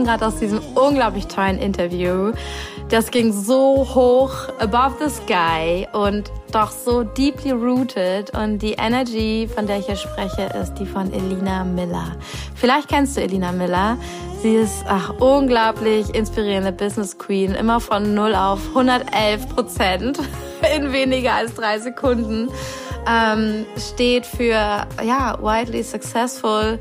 komme gerade aus diesem unglaublich tollen Interview. Das ging so hoch above the sky und doch so deeply rooted. Und die Energy, von der ich hier spreche, ist die von Elina Miller. Vielleicht kennst du Elina Miller. Sie ist ach, unglaublich inspirierende Business Queen, immer von 0 auf 111 Prozent in weniger als drei Sekunden. Ähm, steht für ja widely successful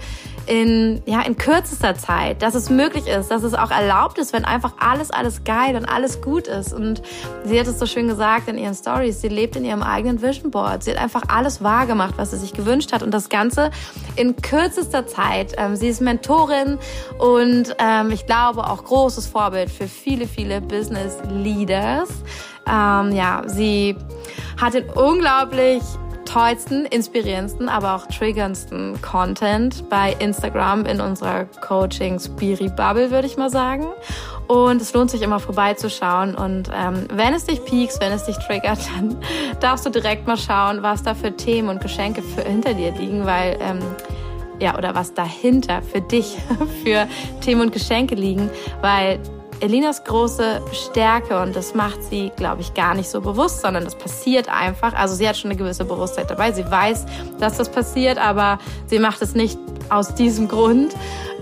in, ja, in kürzester Zeit, dass es möglich ist, dass es auch erlaubt ist, wenn einfach alles, alles geil und alles gut ist. Und sie hat es so schön gesagt in ihren Stories, sie lebt in ihrem eigenen Vision Board. Sie hat einfach alles wahrgemacht, was sie sich gewünscht hat und das Ganze in kürzester Zeit. Ähm, sie ist Mentorin und ähm, ich glaube auch großes Vorbild für viele, viele Business Leaders. Ähm, ja, sie hat den unglaublich tollsten, inspirierendsten, aber auch triggerndsten Content bei Instagram in unserer Coaching Spiri Bubble, würde ich mal sagen. Und es lohnt sich immer vorbeizuschauen. Und ähm, wenn es dich piekst, wenn es dich triggert, dann darfst du direkt mal schauen, was da für Themen und Geschenke für hinter dir liegen, weil ähm, ja, oder was dahinter für dich für Themen und Geschenke liegen, weil Elinas große Stärke und das macht sie, glaube ich, gar nicht so bewusst, sondern das passiert einfach. Also sie hat schon eine gewisse Bewusstheit dabei. Sie weiß, dass das passiert, aber sie macht es nicht aus diesem Grund.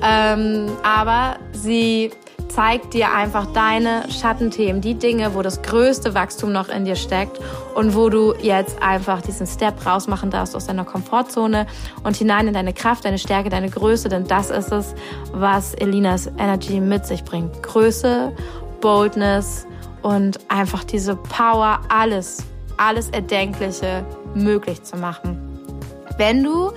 Ähm, aber sie zeigt dir einfach deine Schattenthemen, die Dinge, wo das größte Wachstum noch in dir steckt und wo du jetzt einfach diesen Step rausmachen darfst aus deiner Komfortzone und hinein in deine Kraft, deine Stärke, deine Größe, denn das ist es, was Elinas Energy mit sich bringt. Größe, Boldness und einfach diese Power, alles, alles Erdenkliche möglich zu machen. Wenn du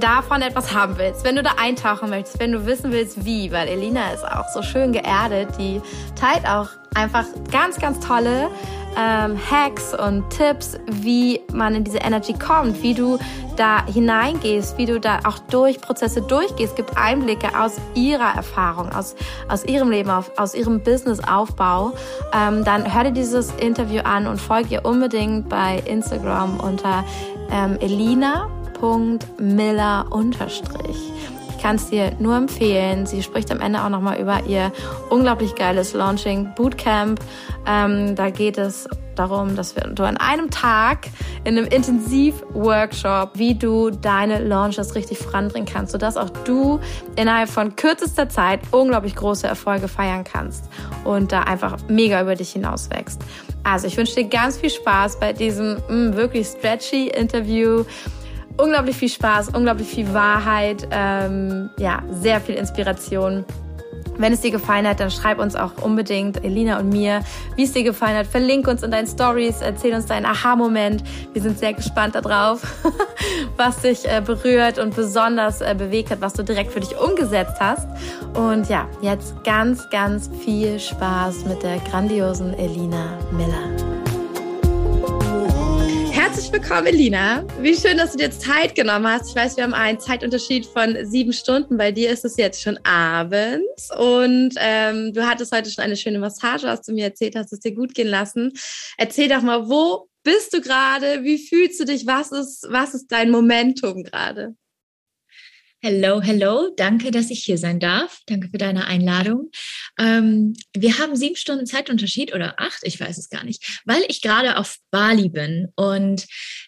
davon etwas haben willst, wenn du da eintauchen möchtest, wenn du wissen willst, wie, weil Elina ist auch so schön geerdet, die teilt auch einfach ganz, ganz tolle ähm, Hacks und Tipps, wie man in diese Energy kommt, wie du da hineingehst, wie du da auch durch Prozesse durchgehst, gibt Einblicke aus ihrer Erfahrung, aus, aus ihrem Leben, auf, aus ihrem Businessaufbau. Ähm, dann hör dir dieses Interview an und folge ihr unbedingt bei Instagram unter ähm, Elina Miller Ich kann es dir nur empfehlen. Sie spricht am Ende auch nochmal über ihr unglaublich geiles Launching Bootcamp. Ähm, da geht es darum, dass wir, du an einem Tag in einem Intensiv-Workshop, wie du deine Launches richtig voranbringen kannst, sodass auch du innerhalb von kürzester Zeit unglaublich große Erfolge feiern kannst und da einfach mega über dich hinaus wächst. Also ich wünsche dir ganz viel Spaß bei diesem mh, mm, wirklich stretchy Interview unglaublich viel Spaß, unglaublich viel Wahrheit, ähm, ja, sehr viel Inspiration. Wenn es dir gefallen hat, dann schreib uns auch unbedingt, Elina und mir, wie es dir gefallen hat. Verlink uns in deinen Stories, erzähl uns deinen Aha-Moment. Wir sind sehr gespannt darauf, was dich äh, berührt und besonders äh, bewegt hat, was du direkt für dich umgesetzt hast. Und ja, jetzt ganz, ganz viel Spaß mit der grandiosen Elina Miller. Herzlich willkommen, Elina. Wie schön, dass du dir Zeit genommen hast. Ich weiß, wir haben einen Zeitunterschied von sieben Stunden. Bei dir ist es jetzt schon abends. Und ähm, du hattest heute schon eine schöne Massage, hast du mir erzählt, hast es dir gut gehen lassen. Erzähl doch mal, wo bist du gerade? Wie fühlst du dich? Was ist, was ist dein Momentum gerade? Hello, hello. Danke, dass ich hier sein darf. Danke für deine Einladung. Ähm, wir haben sieben Stunden Zeitunterschied oder acht, ich weiß es gar nicht, weil ich gerade auf Bali bin und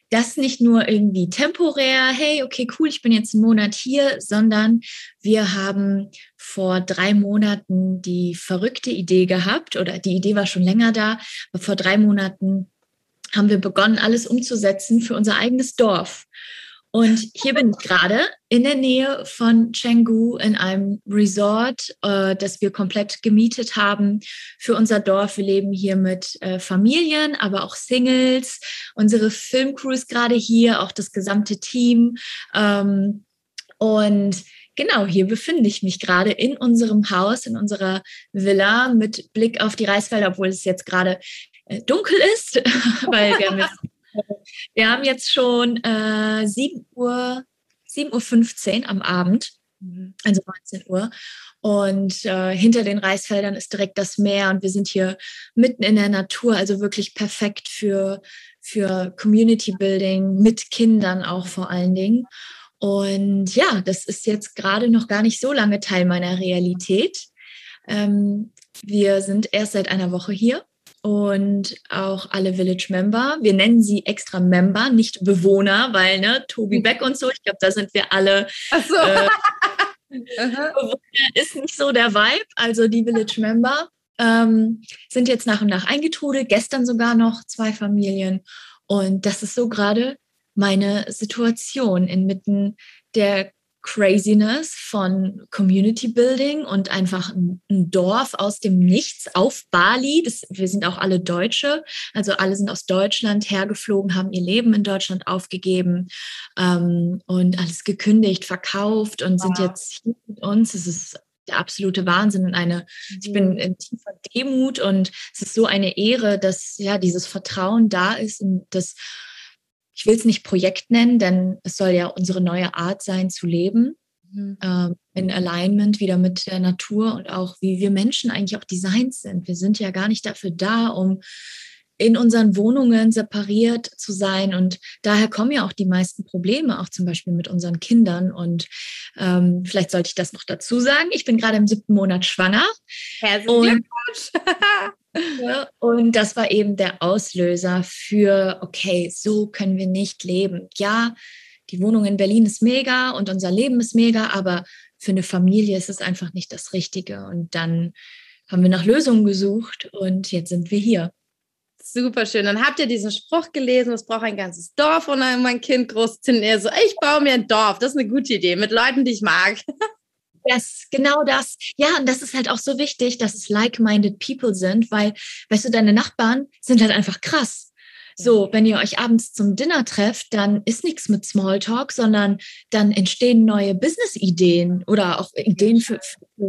das nicht nur irgendwie temporär, hey, okay, cool, ich bin jetzt einen Monat hier, sondern wir haben vor drei Monaten die verrückte Idee gehabt oder die Idee war schon länger da, aber vor drei Monaten haben wir begonnen, alles umzusetzen für unser eigenes Dorf. Und hier bin ich gerade in der Nähe von Chengdu in einem Resort, äh, das wir komplett gemietet haben für unser Dorf. Wir leben hier mit äh, Familien, aber auch Singles. Unsere Filmcrew ist gerade hier, auch das gesamte Team. Ähm, und Genau, hier befinde ich mich gerade in unserem Haus, in unserer Villa mit Blick auf die Reisfelder, obwohl es jetzt gerade äh, dunkel ist, weil wir haben jetzt wir haben jetzt schon äh, 7 Uhr, 7.15 Uhr am Abend, mhm. also 19 Uhr. Und äh, hinter den Reisfeldern ist direkt das Meer und wir sind hier mitten in der Natur, also wirklich perfekt für, für Community Building mit Kindern auch vor allen Dingen. Und ja, das ist jetzt gerade noch gar nicht so lange Teil meiner Realität. Ähm, wir sind erst seit einer Woche hier und auch alle Village Member. Wir nennen sie extra Member, nicht Bewohner, weil ne, Tobi mhm. Beck und so, ich glaube, da sind wir alle. Ach so. Äh, ist nicht so der Vibe. Also die Village Member ähm, sind jetzt nach und nach eingetrudelt, gestern sogar noch zwei Familien. Und das ist so gerade meine Situation inmitten der Craziness von Community Building und einfach ein, Dorf aus dem Nichts auf Bali. Das, wir sind auch alle Deutsche, also alle sind aus Deutschland hergeflogen, haben ihr Leben in Deutschland aufgegeben ähm, und alles gekündigt, verkauft und wow. sind jetzt hier mit uns. Es ist der absolute Wahnsinn und eine, mhm. ich bin mhm. in tiefer Demut und es ist so eine Ehre, dass ja dieses Vertrauen da ist und das ich will es nicht Projekt nennen, denn es soll ja unsere neue Art sein zu leben, mhm. ähm, in Alignment wieder mit der Natur und auch wie wir Menschen eigentlich auch designt sind. Wir sind ja gar nicht dafür da, um in unseren Wohnungen separiert zu sein. Und daher kommen ja auch die meisten Probleme, auch zum Beispiel mit unseren Kindern. Und ähm, vielleicht sollte ich das noch dazu sagen. Ich bin gerade im siebten Monat schwanger. Herzlichen Glückwunsch. und das war eben der Auslöser für, okay, so können wir nicht leben. Ja, die Wohnung in Berlin ist mega und unser Leben ist mega, aber für eine Familie ist es einfach nicht das Richtige. Und dann haben wir nach Lösungen gesucht und jetzt sind wir hier. Super schön. Dann habt ihr diesen Spruch gelesen, es braucht ein ganzes Dorf und dann mein Kind groß zu so, ich baue mir ein Dorf. Das ist eine gute Idee mit Leuten, die ich mag. Das, genau das. Ja, und das ist halt auch so wichtig, dass es like-minded people sind, weil, weißt du, deine Nachbarn sind halt einfach krass. So, wenn ihr euch abends zum Dinner trefft, dann ist nichts mit Smalltalk, sondern dann entstehen neue Business-Ideen oder auch Ideen für,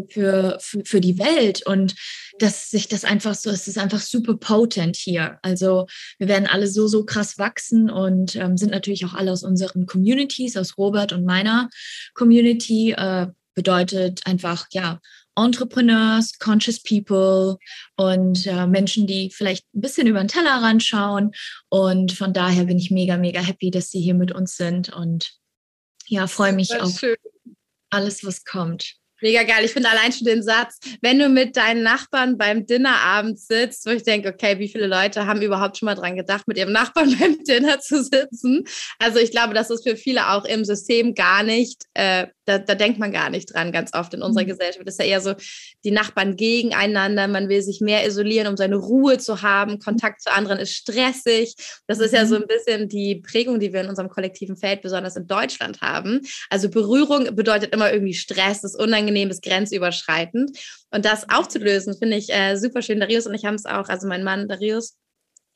für, für, für die Welt und dass sich das einfach so, es ist einfach super potent hier. Also wir werden alle so, so krass wachsen und ähm, sind natürlich auch alle aus unseren Communities, aus Robert und meiner Community, äh, bedeutet einfach, ja, Entrepreneurs, Conscious People und äh, Menschen, die vielleicht ein bisschen über den Tellerrand schauen. Und von daher bin ich mega, mega happy, dass sie hier mit uns sind und ja, freue mich auf schön. alles, was kommt. Mega geil. Ich finde allein schon den Satz, wenn du mit deinen Nachbarn beim Dinnerabend sitzt, wo ich denke, okay, wie viele Leute haben überhaupt schon mal dran gedacht, mit ihrem Nachbarn beim Dinner zu sitzen? Also ich glaube, das ist für viele auch im System gar nicht äh, da, da denkt man gar nicht dran, ganz oft in unserer mhm. Gesellschaft. Das ist ja eher so, die Nachbarn gegeneinander, man will sich mehr isolieren, um seine Ruhe zu haben. Kontakt zu anderen ist stressig. Das ist ja so mhm. ein bisschen die Prägung, die wir in unserem kollektiven Feld, besonders in Deutschland haben. Also Berührung bedeutet immer irgendwie Stress, ist unangenehm, ist grenzüberschreitend. Und das aufzulösen, finde ich äh, super schön. Darius und ich haben es auch, also mein Mann Darius,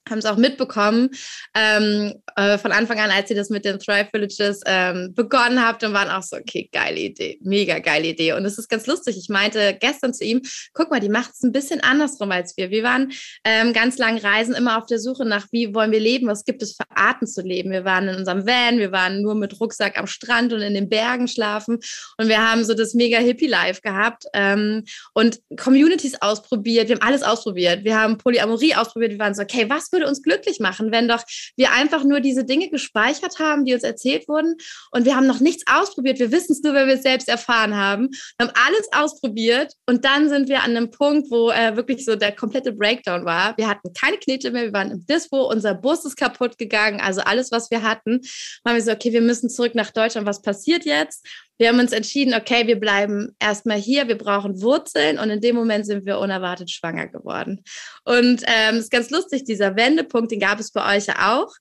haben es auch mitbekommen ähm, äh, von Anfang an, als ihr das mit den Thrive Villages ähm, begonnen habt und waren auch so, okay, geile Idee, mega geile Idee. Und es ist ganz lustig. Ich meinte gestern zu ihm, guck mal, die macht es ein bisschen andersrum als wir. Wir waren ähm, ganz lang reisen, immer auf der Suche nach, wie wollen wir leben, was gibt es für Arten zu leben. Wir waren in unserem Van, wir waren nur mit Rucksack am Strand und in den Bergen schlafen und wir haben so das mega Hippie-Life gehabt ähm, und Communities ausprobiert. Wir haben alles ausprobiert. Wir haben Polyamorie ausprobiert. Wir waren so, okay, was würde uns glücklich machen, wenn doch wir einfach nur diese Dinge gespeichert haben, die uns erzählt wurden und wir haben noch nichts ausprobiert. Wir wissen es nur, wenn wir es selbst erfahren haben. Wir haben alles ausprobiert und dann sind wir an einem Punkt, wo äh, wirklich so der komplette Breakdown war. Wir hatten keine Knete mehr, wir waren im Dispo, unser Bus ist kaputt gegangen, also alles, was wir hatten. Haben wir so, okay, wir müssen zurück nach Deutschland. Was passiert jetzt? Wir haben uns entschieden, okay, wir bleiben erstmal hier, wir brauchen Wurzeln und in dem Moment sind wir unerwartet schwanger geworden. Und es ähm, ist ganz lustig, dieser Wendepunkt, den gab es bei euch ja auch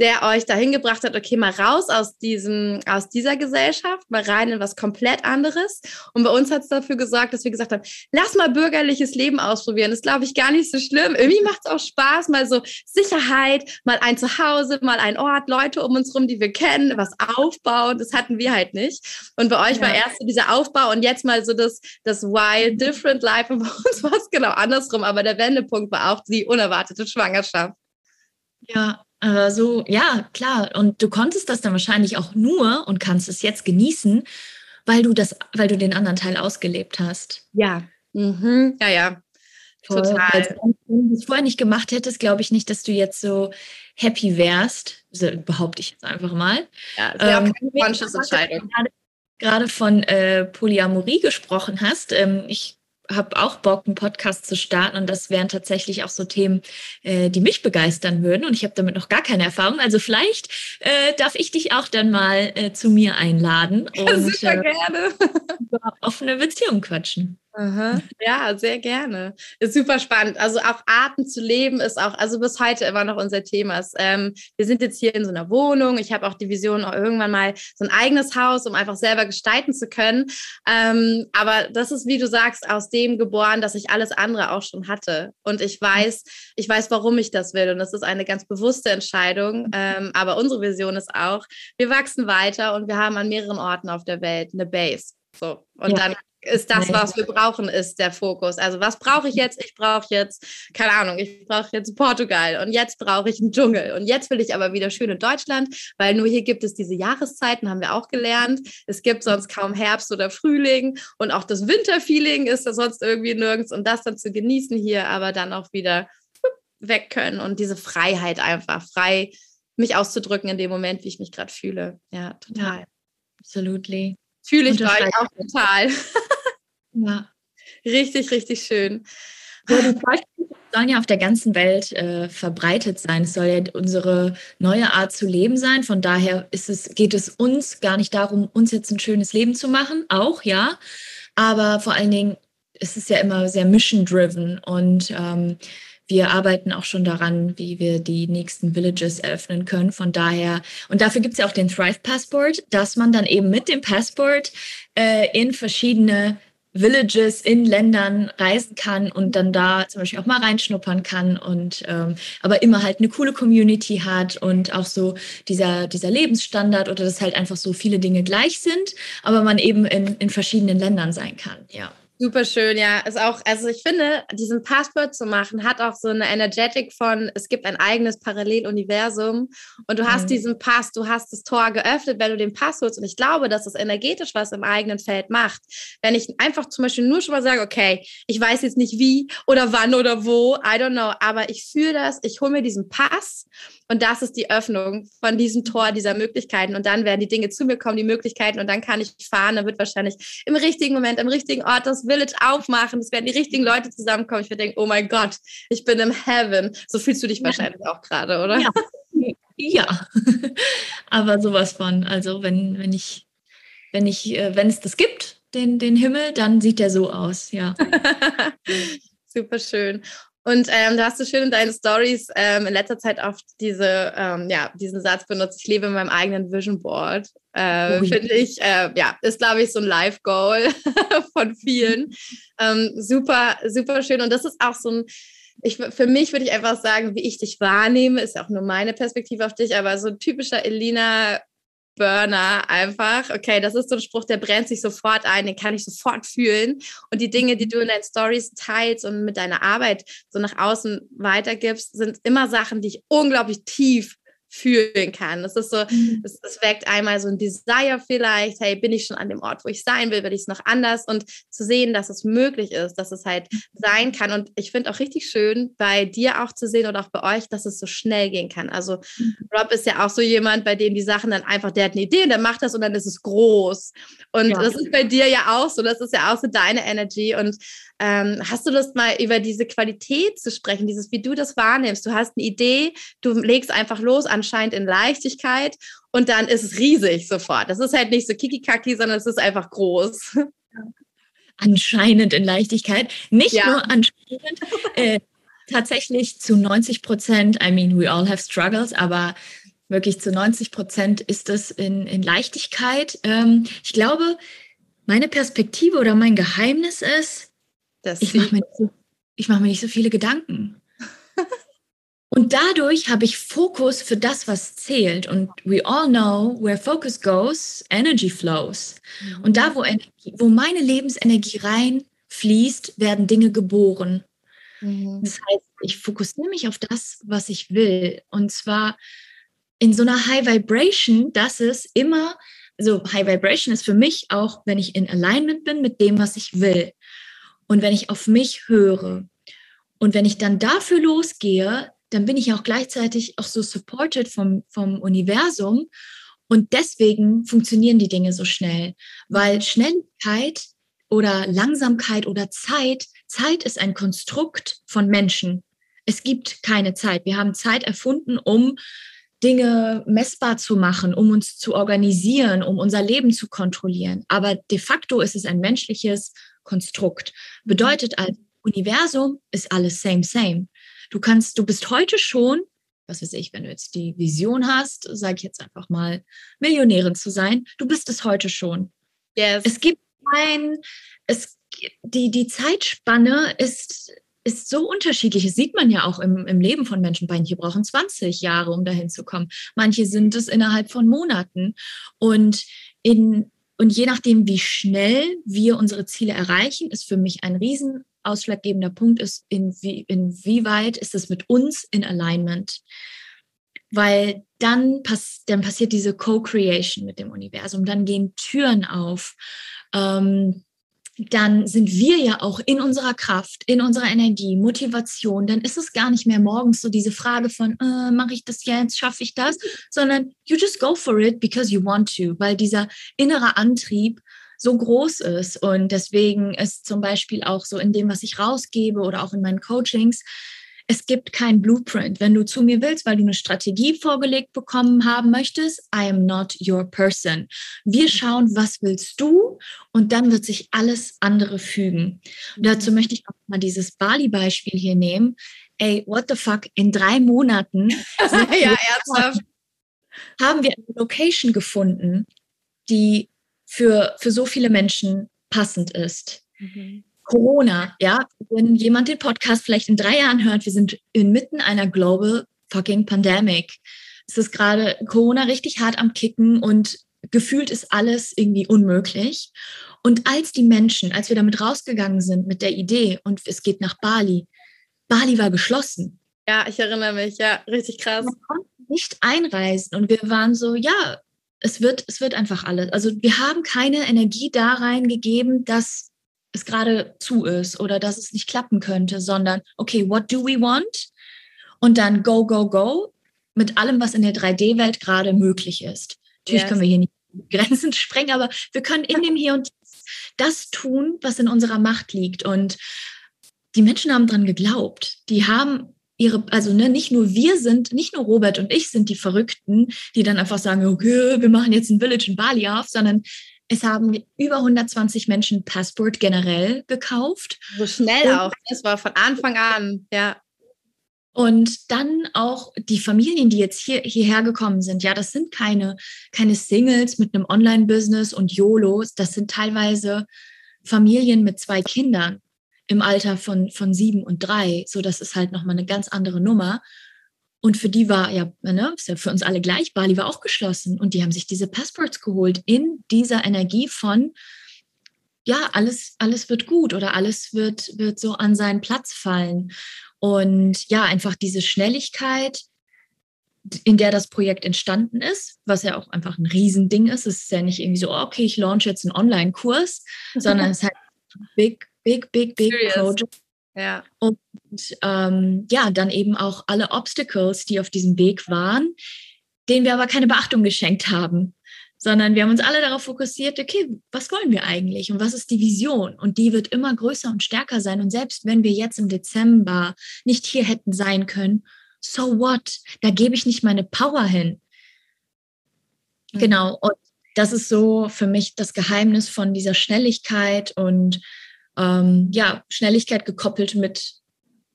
der euch dahin gebracht hat, okay, mal raus aus diesem, aus dieser Gesellschaft, mal rein in was komplett anderes. Und bei uns hat es dafür gesorgt, dass wir gesagt haben, lass mal bürgerliches Leben ausprobieren. Das ist, glaube ich, gar nicht so schlimm. Irgendwie macht es auch Spaß, mal so Sicherheit, mal ein Zuhause, mal ein Ort, Leute um uns rum, die wir kennen, was aufbauen. Das hatten wir halt nicht. Und bei euch ja. war erst so dieser Aufbau und jetzt mal so das, das Wild, Different Life. Und bei uns war es genau andersrum. Aber der Wendepunkt war auch die unerwartete Schwangerschaft. Ja, aber so, ja, klar. Und du konntest das dann wahrscheinlich auch nur und kannst es jetzt genießen, weil du das, weil du den anderen Teil ausgelebt hast. Ja. Mhm. Ja, ja. Voll. Total. Wenn du es vorher nicht gemacht hättest, glaube ich nicht, dass du jetzt so happy wärst. Also, behaupte ich jetzt einfach mal. Ja, sehr ähm, conscious Entscheidung. Gerade, gerade von äh, Polyamorie gesprochen hast. Ähm, ich habe auch Bock, einen Podcast zu starten und das wären tatsächlich auch so Themen, äh, die mich begeistern würden und ich habe damit noch gar keine Erfahrung. Also vielleicht äh, darf ich dich auch dann mal äh, zu mir einladen und super äh, gerne. über offene Beziehung quatschen. Aha. Ja, sehr gerne. Ist super spannend. Also auch Arten zu leben ist auch, also bis heute immer noch unser Thema. Ähm, wir sind jetzt hier in so einer Wohnung. Ich habe auch die Vision, auch irgendwann mal so ein eigenes Haus, um einfach selber gestalten zu können. Ähm, aber das ist, wie du sagst, aus dem geboren, dass ich alles andere auch schon hatte. Und ich weiß, ich weiß, warum ich das will. Und das ist eine ganz bewusste Entscheidung. Ähm, aber unsere Vision ist auch, wir wachsen weiter und wir haben an mehreren Orten auf der Welt eine Base. So. Und ja. dann ist das, was wir brauchen, ist der Fokus. Also was brauche ich jetzt? Ich brauche jetzt, keine Ahnung, ich brauche jetzt Portugal und jetzt brauche ich einen Dschungel und jetzt will ich aber wieder schön in Deutschland, weil nur hier gibt es diese Jahreszeiten, haben wir auch gelernt. Es gibt sonst kaum Herbst oder Frühling und auch das Winterfeeling ist da sonst irgendwie nirgends und das dann zu genießen hier, aber dann auch wieder weg können und diese Freiheit einfach, frei mich auszudrücken in dem Moment, wie ich mich gerade fühle. Ja, total. Ja, absolutely. Fühle ich bei euch auch total. ja. Richtig, richtig schön. Ja, die Beispiele sollen ja auf der ganzen Welt äh, verbreitet sein. Es soll ja unsere neue Art zu leben sein. Von daher ist es, geht es uns gar nicht darum, uns jetzt ein schönes Leben zu machen, auch ja. Aber vor allen Dingen ist es ja immer sehr mission-driven und ähm, wir arbeiten auch schon daran, wie wir die nächsten Villages eröffnen können. Von daher, und dafür gibt es ja auch den Thrive Passport, dass man dann eben mit dem Passport äh, in verschiedene Villages in Ländern reisen kann und dann da zum Beispiel auch mal reinschnuppern kann und ähm, aber immer halt eine coole Community hat und auch so dieser, dieser Lebensstandard oder dass halt einfach so viele Dinge gleich sind, aber man eben in, in verschiedenen Ländern sein kann, ja. Super schön, ja. Ist auch, also ich finde, diesen Passport zu machen, hat auch so eine Energetic von, es gibt ein eigenes Paralleluniversum und du hast mhm. diesen Pass, du hast das Tor geöffnet, wenn du den Pass holst. Und ich glaube, dass es energetisch was im eigenen Feld macht. Wenn ich einfach zum Beispiel nur schon mal sage, okay, ich weiß jetzt nicht wie oder wann oder wo, I don't know, aber ich fühle das, ich hole mir diesen Pass und das ist die Öffnung von diesem Tor, dieser Möglichkeiten. Und dann werden die Dinge zu mir kommen, die Möglichkeiten. Und dann kann ich fahren. Dann wird wahrscheinlich im richtigen Moment, im richtigen Ort das Village aufmachen. Es werden die richtigen Leute zusammenkommen. Ich werde denken, oh mein Gott, ich bin im Heaven. So fühlst du dich wahrscheinlich auch gerade, oder? Ja. ja. Aber sowas von. Also wenn, wenn ich, wenn ich, äh, wenn es das gibt, den, den Himmel, dann sieht der so aus, ja. Super schön. Und ähm, da hast du schön in deinen Stories ähm, in letzter Zeit oft diese, ähm, ja, diesen Satz benutzt, ich lebe in meinem eigenen Vision Board. Äh, oh, Finde ich, äh, ja, ist, glaube ich, so ein Live-Goal von vielen. Ähm, super, super schön. Und das ist auch so ein, ich, für mich würde ich einfach sagen, wie ich dich wahrnehme, ist auch nur meine Perspektive auf dich, aber so ein typischer Elina Burner einfach. Okay, das ist so ein Spruch, der brennt sich sofort ein, den kann ich sofort fühlen. Und die Dinge, die du in deinen Stories teilst und mit deiner Arbeit so nach außen weitergibst, sind immer Sachen, die ich unglaublich tief fühlen kann. Das ist so, mhm. es, es weckt einmal so ein Desire vielleicht, hey, bin ich schon an dem Ort, wo ich sein will, will ich es noch anders und zu sehen, dass es möglich ist, dass es halt mhm. sein kann. Und ich finde auch richtig schön, bei dir auch zu sehen oder auch bei euch, dass es so schnell gehen kann. Also mhm. Rob ist ja auch so jemand, bei dem die Sachen dann einfach, der hat eine Idee, der macht das und dann ist es groß. Und ja. das ist bei dir ja auch so, das ist ja auch so deine Energy und ähm, hast du Lust, mal über diese Qualität zu sprechen, dieses, wie du das wahrnimmst? Du hast eine Idee, du legst einfach los, anscheinend in Leichtigkeit und dann ist es riesig sofort. Das ist halt nicht so kiki-kaki, sondern es ist einfach groß. Anscheinend in Leichtigkeit. Nicht ja. nur anscheinend. Äh, tatsächlich zu 90 Prozent, I mean, we all have struggles, aber wirklich zu 90 Prozent ist es in, in Leichtigkeit. Ähm, ich glaube, meine Perspektive oder mein Geheimnis ist, das ich mache mir, so, mach mir nicht so viele Gedanken. Und dadurch habe ich Fokus für das, was zählt. Und we all know, where focus goes, energy flows. Mhm. Und da, wo, Energie, wo meine Lebensenergie reinfließt, werden Dinge geboren. Mhm. Das heißt, ich fokussiere mich auf das, was ich will. Und zwar in so einer High Vibration, dass es immer, so High Vibration ist für mich auch, wenn ich in Alignment bin mit dem, was ich will. Und wenn ich auf mich höre und wenn ich dann dafür losgehe, dann bin ich auch gleichzeitig auch so supported vom, vom Universum. Und deswegen funktionieren die Dinge so schnell, weil Schnelligkeit oder Langsamkeit oder Zeit. Zeit ist ein Konstrukt von Menschen. Es gibt keine Zeit. Wir haben Zeit erfunden, um Dinge messbar zu machen, um uns zu organisieren, um unser Leben zu kontrollieren. Aber de facto ist es ein menschliches Konstrukt. Bedeutet als Universum ist alles same, same. Du kannst, du bist heute schon, was weiß ich, wenn du jetzt die Vision hast, sage ich jetzt einfach mal, Millionärin zu sein, du bist es heute schon. Yes. Es gibt ein, es, die, die Zeitspanne ist ist so unterschiedlich. Das sieht man ja auch im, im Leben von Menschen. Manche brauchen 20 Jahre, um dahin zu kommen. Manche sind es innerhalb von Monaten. Und in, und je nachdem, wie schnell wir unsere Ziele erreichen, ist für mich ein riesen ausschlaggebender Punkt ist, in wie, inwieweit ist es mit uns in Alignment. Weil dann, pass, dann passiert diese Co-Creation mit dem Universum, dann gehen Türen auf. Ähm, dann sind wir ja auch in unserer Kraft, in unserer Energie, Motivation. Dann ist es gar nicht mehr morgens so diese Frage von, äh, mache ich das jetzt, schaffe ich das, sondern you just go for it because you want to, weil dieser innere Antrieb so groß ist. Und deswegen ist zum Beispiel auch so in dem, was ich rausgebe oder auch in meinen Coachings, es gibt kein Blueprint. Wenn du zu mir willst, weil du eine Strategie vorgelegt bekommen haben möchtest, I am not your person. Wir schauen, was willst du? Und dann wird sich alles andere fügen. Und dazu möchte ich auch mal dieses Bali-Beispiel hier nehmen. Ey, what the fuck? In drei Monaten ja, ernsthaft. haben wir eine Location gefunden, die für, für so viele Menschen passend ist. Mhm. Corona, ja, wenn jemand den Podcast vielleicht in drei Jahren hört, wir sind inmitten einer global fucking Pandemic. Es ist gerade Corona richtig hart am Kicken und gefühlt ist alles irgendwie unmöglich. Und als die Menschen, als wir damit rausgegangen sind mit der Idee und es geht nach Bali, Bali war geschlossen. Ja, ich erinnere mich, ja, richtig krass. Wir konnten nicht einreisen und wir waren so, ja, es wird, es wird einfach alles. Also wir haben keine Energie da reingegeben, dass es gerade zu ist oder dass es nicht klappen könnte, sondern okay, what do we want? Und dann go, go, go mit allem, was in der 3D-Welt gerade möglich ist. Natürlich yes. können wir hier nicht Grenzen sprengen, aber wir können in dem Hier und das tun, was in unserer Macht liegt. Und die Menschen haben dran geglaubt. Die haben ihre, also ne, nicht nur wir sind, nicht nur Robert und ich sind die Verrückten, die dann einfach sagen, okay, wir machen jetzt ein Village in Bali auf, sondern es haben über 120 Menschen Passport generell gekauft. So schnell und, auch. Das war von Anfang an, ja. Und dann auch die Familien, die jetzt hier, hierher gekommen sind. Ja, das sind keine, keine Singles mit einem Online-Business und YOLOs. Das sind teilweise Familien mit zwei Kindern im Alter von, von sieben und drei. So, das ist halt nochmal eine ganz andere Nummer. Und für die war ja, ne, ist ja für uns alle gleich, Bali war auch geschlossen und die haben sich diese Passports geholt in dieser Energie von, ja, alles, alles wird gut oder alles wird, wird so an seinen Platz fallen. Und ja, einfach diese Schnelligkeit, in der das Projekt entstanden ist, was ja auch einfach ein Riesending ist. Es ist ja nicht irgendwie so, okay, ich launch jetzt einen Online-Kurs, sondern es ist halt big, big, big, big Serious. Project ja. Und ähm, ja, dann eben auch alle Obstacles, die auf diesem Weg waren, denen wir aber keine Beachtung geschenkt haben, sondern wir haben uns alle darauf fokussiert, okay, was wollen wir eigentlich und was ist die Vision? Und die wird immer größer und stärker sein. Und selbst wenn wir jetzt im Dezember nicht hier hätten sein können, so what? Da gebe ich nicht meine Power hin. Mhm. Genau. Und das ist so für mich das Geheimnis von dieser Schnelligkeit und ähm, ja, Schnelligkeit gekoppelt mit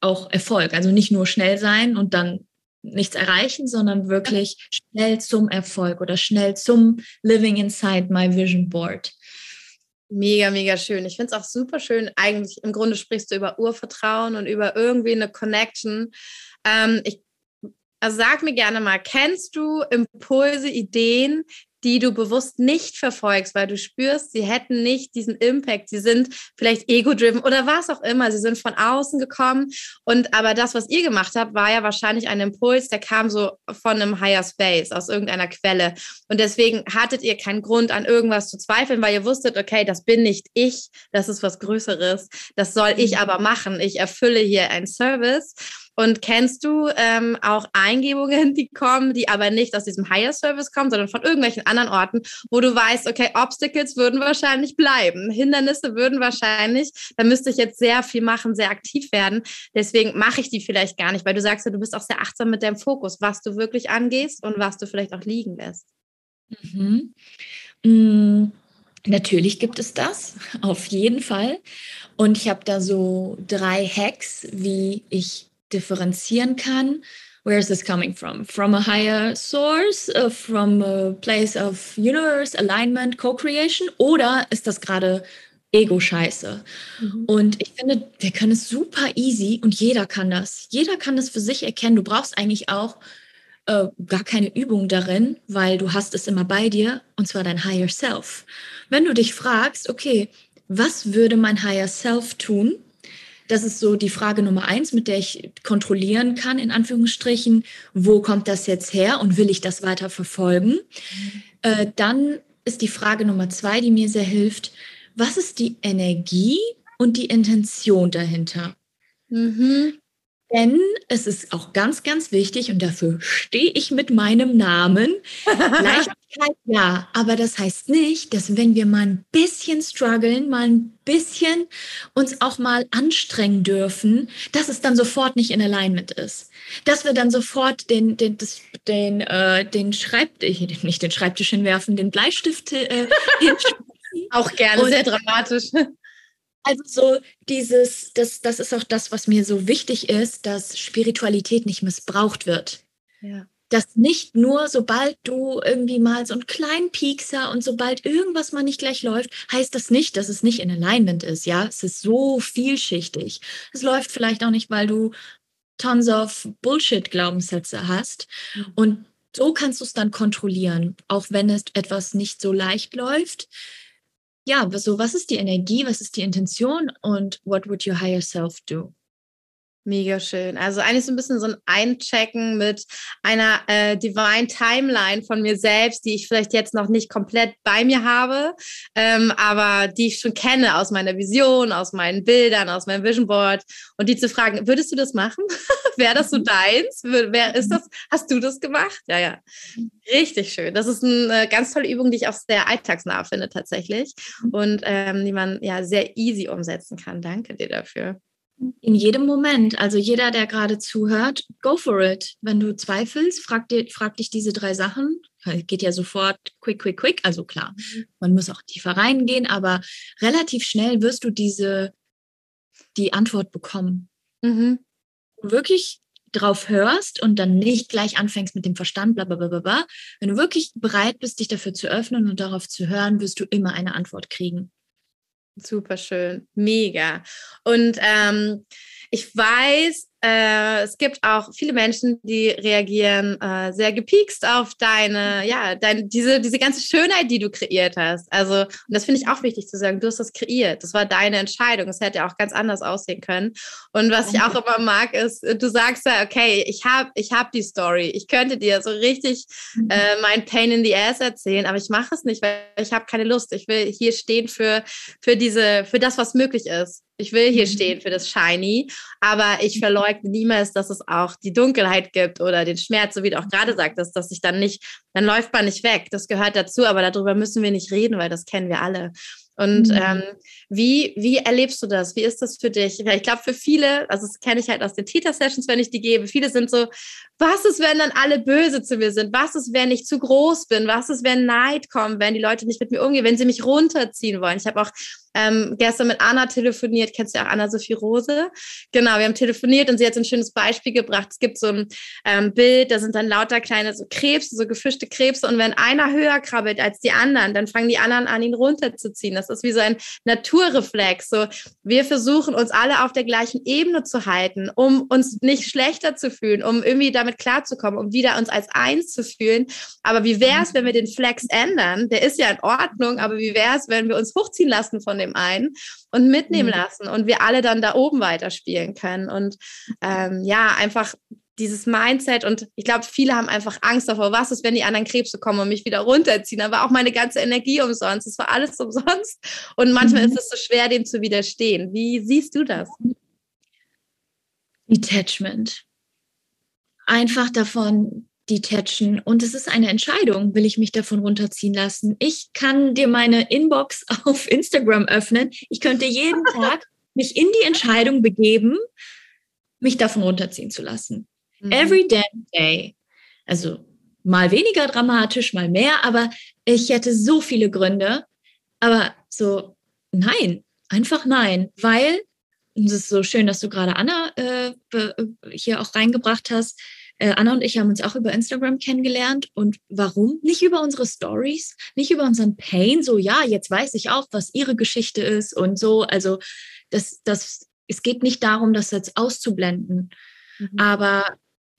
auch Erfolg. Also nicht nur schnell sein und dann nichts erreichen, sondern wirklich schnell zum Erfolg oder schnell zum Living Inside My Vision Board. Mega, mega schön. Ich finde es auch super schön. Eigentlich im Grunde sprichst du über Urvertrauen und über irgendwie eine Connection. Ähm, ich, also sag mir gerne mal, kennst du Impulse, Ideen, die du bewusst nicht verfolgst, weil du spürst, sie hätten nicht diesen Impact. Sie sind vielleicht ego-driven oder was auch immer. Sie sind von außen gekommen. Und aber das, was ihr gemacht habt, war ja wahrscheinlich ein Impuls, der kam so von einem Higher Space, aus irgendeiner Quelle. Und deswegen hattet ihr keinen Grund, an irgendwas zu zweifeln, weil ihr wusstet, okay, das bin nicht ich, das ist was Größeres. Das soll ich mhm. aber machen. Ich erfülle hier einen Service. Und kennst du ähm, auch Eingebungen, die kommen, die aber nicht aus diesem Higher Service kommen, sondern von irgendwelchen anderen Orten, wo du weißt, okay, Obstacles würden wahrscheinlich bleiben, Hindernisse würden wahrscheinlich, da müsste ich jetzt sehr viel machen, sehr aktiv werden. Deswegen mache ich die vielleicht gar nicht, weil du sagst ja, du bist auch sehr achtsam mit deinem Fokus, was du wirklich angehst und was du vielleicht auch liegen lässt. Mhm. Mhm. Natürlich gibt es das, auf jeden Fall. Und ich habe da so drei Hacks, wie ich differenzieren kann. Where is this coming from? From a higher source, uh, from a place of universe, alignment, co-creation? Oder ist das gerade Ego-Scheiße? Mhm. Und ich finde, wir können es super easy und jeder kann das. Jeder kann das für sich erkennen. Du brauchst eigentlich auch äh, gar keine Übung darin, weil du hast es immer bei dir und zwar dein Higher Self. Wenn du dich fragst, okay, was würde mein Higher Self tun? Das ist so die Frage Nummer eins, mit der ich kontrollieren kann, in Anführungsstrichen, wo kommt das jetzt her und will ich das weiter verfolgen? Mhm. Äh, dann ist die Frage Nummer zwei, die mir sehr hilft, was ist die Energie und die Intention dahinter? Mhm. Denn es ist auch ganz, ganz wichtig und dafür stehe ich mit meinem Namen. Leichtigkeit, ja, aber das heißt nicht, dass wenn wir mal ein bisschen strugglen, mal ein bisschen uns auch mal anstrengen dürfen, dass es dann sofort nicht in Alignment ist. Dass wir dann sofort den, den, das, den, äh, den Schreibtisch, nicht den Schreibtisch hinwerfen, den Bleistift äh, Auch gerne, und, sehr dramatisch. Also so dieses, das, das ist auch das, was mir so wichtig ist, dass Spiritualität nicht missbraucht wird. Ja. Dass nicht nur, sobald du irgendwie mal so einen kleinen Piekser und sobald irgendwas mal nicht gleich läuft, heißt das nicht, dass es nicht in Alignment ist. Ja, es ist so vielschichtig. Es läuft vielleicht auch nicht, weil du tons of Bullshit-Glaubenssätze hast. Mhm. Und so kannst du es dann kontrollieren, auch wenn es etwas nicht so leicht läuft ja, so was ist die Energie, was ist die Intention und what would your higher self do? Mega schön. Also eigentlich so ein bisschen so ein Einchecken mit einer äh, Divine Timeline von mir selbst, die ich vielleicht jetzt noch nicht komplett bei mir habe, ähm, aber die ich schon kenne aus meiner Vision, aus meinen Bildern, aus meinem Vision Board und die zu fragen, würdest du das machen? Wäre das so mhm. deins? Wer ist das? Hast du das gemacht? Ja, ja. Richtig schön. Das ist eine ganz tolle Übung, die ich auch sehr alltagsnah finde tatsächlich mhm. und ähm, die man ja sehr easy umsetzen kann. Danke dir dafür. In jedem Moment. Also jeder, der gerade zuhört, go for it. Wenn du zweifelst, frag, dir, frag dich diese drei Sachen. Geht ja sofort quick, quick, quick. Also klar, mhm. man muss auch tiefer reingehen, aber relativ schnell wirst du diese, die Antwort bekommen. Mhm. Wirklich drauf hörst und dann nicht gleich anfängst mit dem Verstand, bla, bla, bla, bla. Wenn du wirklich bereit bist, dich dafür zu öffnen und darauf zu hören, wirst du immer eine Antwort kriegen. Super schön, mega. Und ähm, ich weiß, äh, es gibt auch viele Menschen, die reagieren äh, sehr gepiekst auf deine, ja, dein, diese, diese ganze Schönheit, die du kreiert hast. Also, und das finde ich auch wichtig zu sagen, du hast das kreiert. Das war deine Entscheidung. Es hätte auch ganz anders aussehen können. Und was ich auch immer mag, ist, du sagst ja, okay, ich habe ich hab die Story. Ich könnte dir so richtig mhm. äh, mein Pain in the Ass erzählen, aber ich mache es nicht, weil ich habe keine Lust. Ich will hier stehen für, für diese, für das, was möglich ist. Ich will hier mhm. stehen für das Shiny, aber ich verleugne niemals, dass es auch die Dunkelheit gibt oder den Schmerz, so wie du auch gerade sagtest, dass sich dann nicht, dann läuft man nicht weg. Das gehört dazu, aber darüber müssen wir nicht reden, weil das kennen wir alle. Und mhm. ähm, wie, wie erlebst du das? Wie ist das für dich? Ich glaube, für viele, also das kenne ich halt aus den Theta-Sessions, wenn ich die gebe, viele sind so, was ist, wenn dann alle böse zu mir sind? Was ist, wenn ich zu groß bin? Was ist, wenn Neid kommt, wenn die Leute nicht mit mir umgehen, wenn sie mich runterziehen wollen? Ich habe auch ähm, gestern mit Anna telefoniert. Kennst du ja auch Anna-Sophie Rose? Genau, wir haben telefoniert und sie hat ein schönes Beispiel gebracht. Es gibt so ein ähm, Bild, da sind dann lauter kleine so Krebse, so gefischte Krebse. Und wenn einer höher krabbelt als die anderen, dann fangen die anderen an, ihn runterzuziehen. Das ist wie so ein Naturreflex. So, wir versuchen uns alle auf der gleichen Ebene zu halten, um uns nicht schlechter zu fühlen, um irgendwie damit klarzukommen, um wieder uns als eins zu fühlen. Aber wie wäre es, wenn wir den Flex ändern? Der ist ja in Ordnung, aber wie wäre es, wenn wir uns hochziehen lassen von dem dem einen und mitnehmen mhm. lassen und wir alle dann da oben weiterspielen können. Und ähm, ja, einfach dieses Mindset und ich glaube, viele haben einfach Angst davor, was ist, wenn die anderen Krebse kommen und mich wieder runterziehen. Da war auch meine ganze Energie umsonst. Es war alles umsonst. Und manchmal mhm. ist es so schwer, dem zu widerstehen. Wie siehst du das? Detachment. Einfach davon detachen. Und es ist eine Entscheidung, will ich mich davon runterziehen lassen. Ich kann dir meine Inbox auf Instagram öffnen. Ich könnte jeden Tag mich in die Entscheidung begeben, mich davon runterziehen zu lassen. Mhm. Every damn day. Also mal weniger dramatisch, mal mehr, aber ich hätte so viele Gründe. Aber so, nein, einfach nein, weil, und es ist so schön, dass du gerade Anna äh, hier auch reingebracht hast, äh, Anna und ich haben uns auch über Instagram kennengelernt. Und warum? Nicht über unsere Stories, nicht über unseren Pain. So, ja, jetzt weiß ich auch, was ihre Geschichte ist und so. Also, das, das, es geht nicht darum, das jetzt auszublenden. Mhm. Aber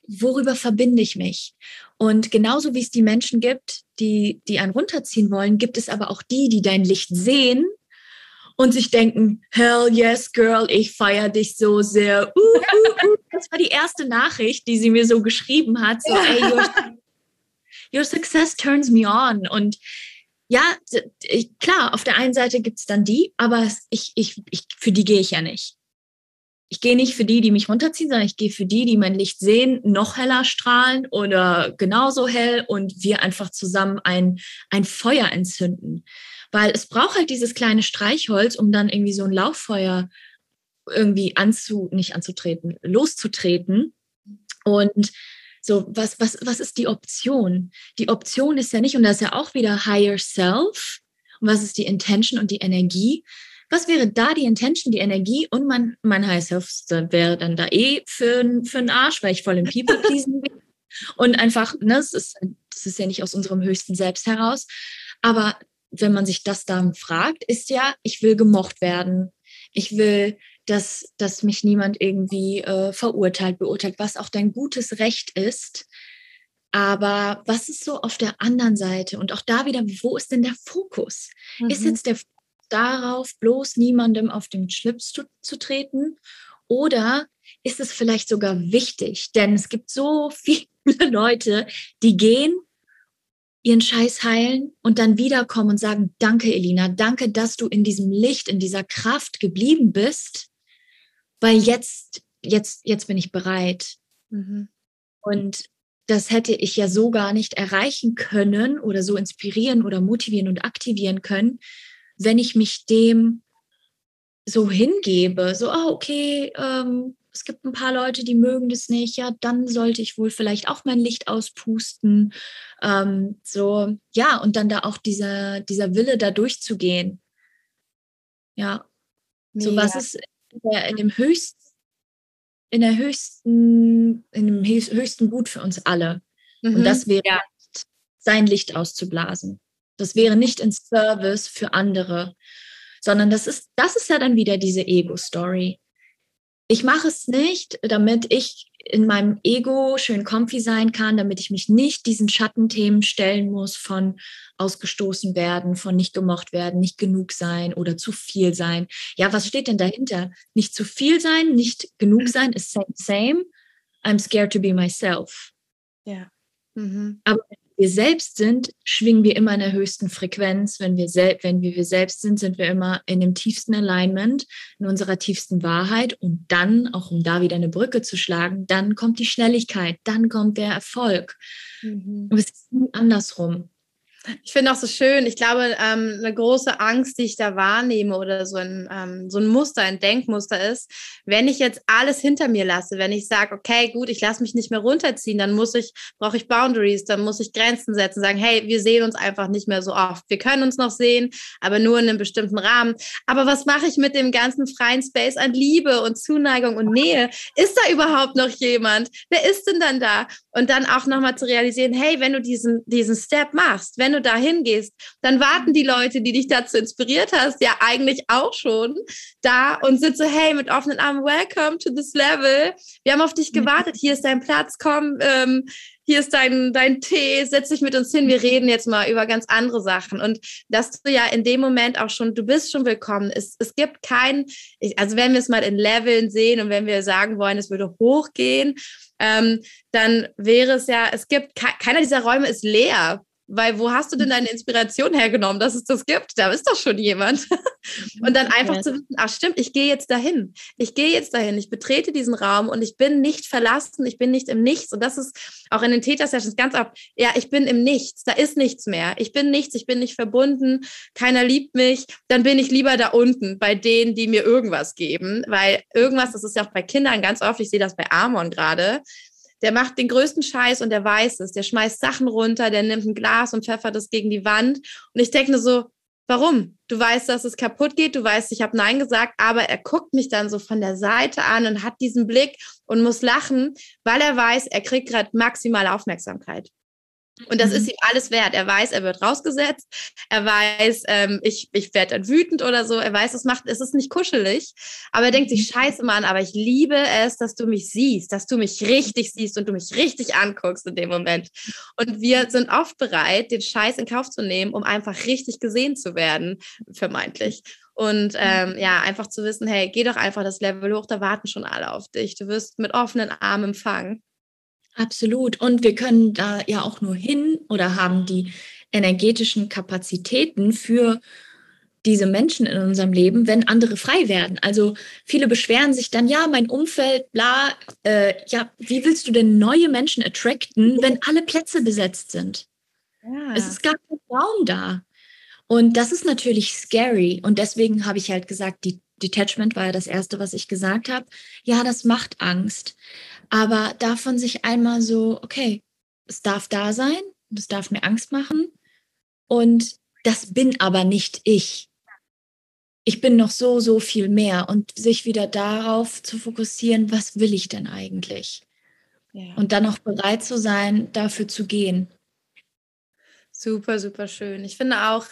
worüber verbinde ich mich? Und genauso wie es die Menschen gibt, die, die einen runterziehen wollen, gibt es aber auch die, die dein Licht sehen und sich denken, hell yes, girl, ich feiere dich so sehr. Uh, uh, uh. Das war die erste Nachricht, die sie mir so geschrieben hat. So, ey, your, your success turns me on. Und ja, ich, klar, auf der einen Seite gibt es dann die, aber ich, ich, ich, für die gehe ich ja nicht. Ich gehe nicht für die, die mich runterziehen, sondern ich gehe für die, die mein Licht sehen, noch heller strahlen oder genauso hell und wir einfach zusammen ein, ein Feuer entzünden. Weil es braucht halt dieses kleine Streichholz, um dann irgendwie so ein Lauffeuer irgendwie anzu, nicht anzutreten, loszutreten. Und so, was, was, was ist die Option? Die Option ist ja nicht, und das ist ja auch wieder Higher Self. Und was ist die Intention und die Energie? Was wäre da die Intention, die Energie und mein, mein Higher Self wäre dann da eh für, für einen Arsch, weil ich voll im People-Pleasen bin. Und einfach, ne, das ist, das ist ja nicht aus unserem höchsten Selbst heraus. Aber wenn man sich das dann fragt, ist ja, ich will gemocht werden. Ich will, dass, dass mich niemand irgendwie äh, verurteilt, beurteilt, was auch dein gutes Recht ist. Aber was ist so auf der anderen Seite? Und auch da wieder, wo ist denn der Fokus? Mhm. Ist jetzt der Fokus darauf, bloß niemandem auf den Schlips zu, zu treten? Oder ist es vielleicht sogar wichtig? Denn es gibt so viele Leute, die gehen ihren Scheiß heilen und dann wiederkommen und sagen, danke Elina, danke, dass du in diesem Licht, in dieser Kraft geblieben bist, weil jetzt, jetzt, jetzt bin ich bereit. Mhm. Und das hätte ich ja so gar nicht erreichen können oder so inspirieren oder motivieren und aktivieren können, wenn ich mich dem so hingebe, so, oh, okay, ähm, es gibt ein paar Leute, die mögen das nicht, ja, dann sollte ich wohl vielleicht auch mein Licht auspusten. Ähm, so, ja, und dann da auch dieser, dieser Wille, da durchzugehen. Ja. Mega. So was ist in, dem höchsten, in der höchsten, in dem höchsten Gut für uns alle. Mhm. Und das wäre ja. sein Licht auszublasen. Das wäre nicht in Service für andere, sondern das ist, das ist ja dann wieder diese Ego-Story ich mache es nicht, damit ich in meinem Ego schön comfy sein kann, damit ich mich nicht diesen Schattenthemen stellen muss von ausgestoßen werden, von nicht gemocht werden, nicht genug sein oder zu viel sein. Ja, was steht denn dahinter? Nicht zu viel sein, nicht genug sein ist same, same. I'm scared to be myself. Ja. Mhm. Aber wir selbst sind, schwingen wir immer in der höchsten Frequenz. Wenn wir, sel wenn wir wir selbst sind, sind wir immer in dem tiefsten Alignment, in unserer tiefsten Wahrheit. Und dann, auch um da wieder eine Brücke zu schlagen, dann kommt die Schnelligkeit, dann kommt der Erfolg. Mhm. Aber es ist nie andersrum. Ich finde auch so schön, ich glaube, ähm, eine große Angst, die ich da wahrnehme oder so ein, ähm, so ein Muster, ein Denkmuster ist, wenn ich jetzt alles hinter mir lasse, wenn ich sage, okay, gut, ich lasse mich nicht mehr runterziehen, dann muss ich, brauche ich Boundaries, dann muss ich Grenzen setzen, sagen, hey, wir sehen uns einfach nicht mehr so oft. Wir können uns noch sehen, aber nur in einem bestimmten Rahmen. Aber was mache ich mit dem ganzen freien Space an Liebe und Zuneigung und Nähe? Ist da überhaupt noch jemand? Wer ist denn dann da? Und dann auch nochmal zu realisieren, hey, wenn du diesen, diesen Step machst, wenn du dahin gehst, dann warten die Leute, die dich dazu inspiriert hast, ja eigentlich auch schon da und sind so, hey, mit offenen Armen, welcome to this level. Wir haben auf dich gewartet. Hier ist dein Platz, komm, ähm, hier ist dein, dein Tee, setz dich mit uns hin, wir reden jetzt mal über ganz andere Sachen. Und dass du ja in dem Moment auch schon, du bist schon willkommen. Es, es gibt kein, also wenn wir es mal in Leveln sehen und wenn wir sagen wollen, es würde hochgehen, ähm, dann wäre es ja, es gibt, keiner dieser Räume ist leer weil wo hast du denn deine Inspiration hergenommen, dass es das gibt? Da ist doch schon jemand. und dann einfach zu wissen, ach stimmt, ich gehe jetzt dahin. Ich gehe jetzt dahin. Ich betrete diesen Raum und ich bin nicht verlassen. Ich bin nicht im Nichts. Und das ist auch in den Täter-Sessions ganz oft, ja, ich bin im Nichts. Da ist nichts mehr. Ich bin nichts. Ich bin nicht verbunden. Keiner liebt mich. Dann bin ich lieber da unten bei denen, die mir irgendwas geben. Weil irgendwas, das ist ja auch bei Kindern ganz oft, ich sehe das bei Amon gerade, der macht den größten Scheiß und der weiß es. Der schmeißt Sachen runter, der nimmt ein Glas und pfeffert es gegen die Wand. Und ich denke nur so, warum? Du weißt, dass es kaputt geht, du weißt, ich habe Nein gesagt, aber er guckt mich dann so von der Seite an und hat diesen Blick und muss lachen, weil er weiß, er kriegt gerade maximale Aufmerksamkeit. Und das mhm. ist ihm alles wert. Er weiß, er wird rausgesetzt. Er weiß, ähm, ich, ich werde dann wütend oder so. Er weiß, es macht, es ist nicht kuschelig. Aber er denkt sich, mhm. scheiße, Mann, aber ich liebe es, dass du mich siehst, dass du mich richtig siehst und du mich richtig anguckst in dem Moment. Und wir sind oft bereit, den Scheiß in Kauf zu nehmen, um einfach richtig gesehen zu werden, vermeintlich. Und mhm. ähm, ja, einfach zu wissen, hey, geh doch einfach das Level hoch, da warten schon alle auf dich. Du wirst mit offenen Armen empfangen. Absolut. Und wir können da ja auch nur hin oder haben die energetischen Kapazitäten für diese Menschen in unserem Leben, wenn andere frei werden. Also viele beschweren sich dann, ja, mein Umfeld, bla, äh, ja, wie willst du denn neue Menschen attracten, wenn alle Plätze besetzt sind? Ja. Es ist gar kein Raum da. Und das ist natürlich scary. Und deswegen habe ich halt gesagt, die Detachment war ja das Erste, was ich gesagt habe. Ja, das macht Angst. Aber davon sich einmal so, okay, es darf da sein, es darf mir Angst machen und das bin aber nicht ich. Ich bin noch so, so viel mehr und sich wieder darauf zu fokussieren, was will ich denn eigentlich? Ja. Und dann auch bereit zu sein, dafür zu gehen. Super, super schön. Ich finde auch,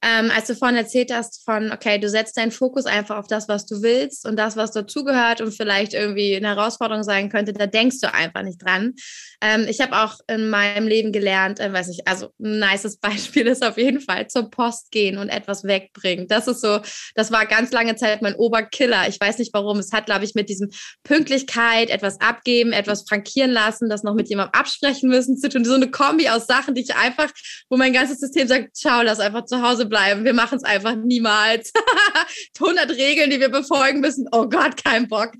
ähm, als du vorhin erzählt hast von, okay, du setzt deinen Fokus einfach auf das, was du willst und das, was dazugehört und vielleicht irgendwie eine Herausforderung sein könnte, da denkst du einfach nicht dran. Ähm, ich habe auch in meinem Leben gelernt, äh, weiß ich, also ein nices Beispiel ist auf jeden Fall zur Post gehen und etwas wegbringen. Das ist so, das war ganz lange Zeit mein Oberkiller. Ich weiß nicht warum. Es hat, glaube ich, mit diesem Pünktlichkeit, etwas abgeben, etwas frankieren lassen, das noch mit jemandem absprechen müssen zu tun. So eine Kombi aus Sachen, die ich einfach, wo mein ganzes System sagt, ciao, lass einfach zu Hause bleiben. Wir machen es einfach niemals. 100 Regeln, die wir befolgen müssen. Oh Gott, kein Bock.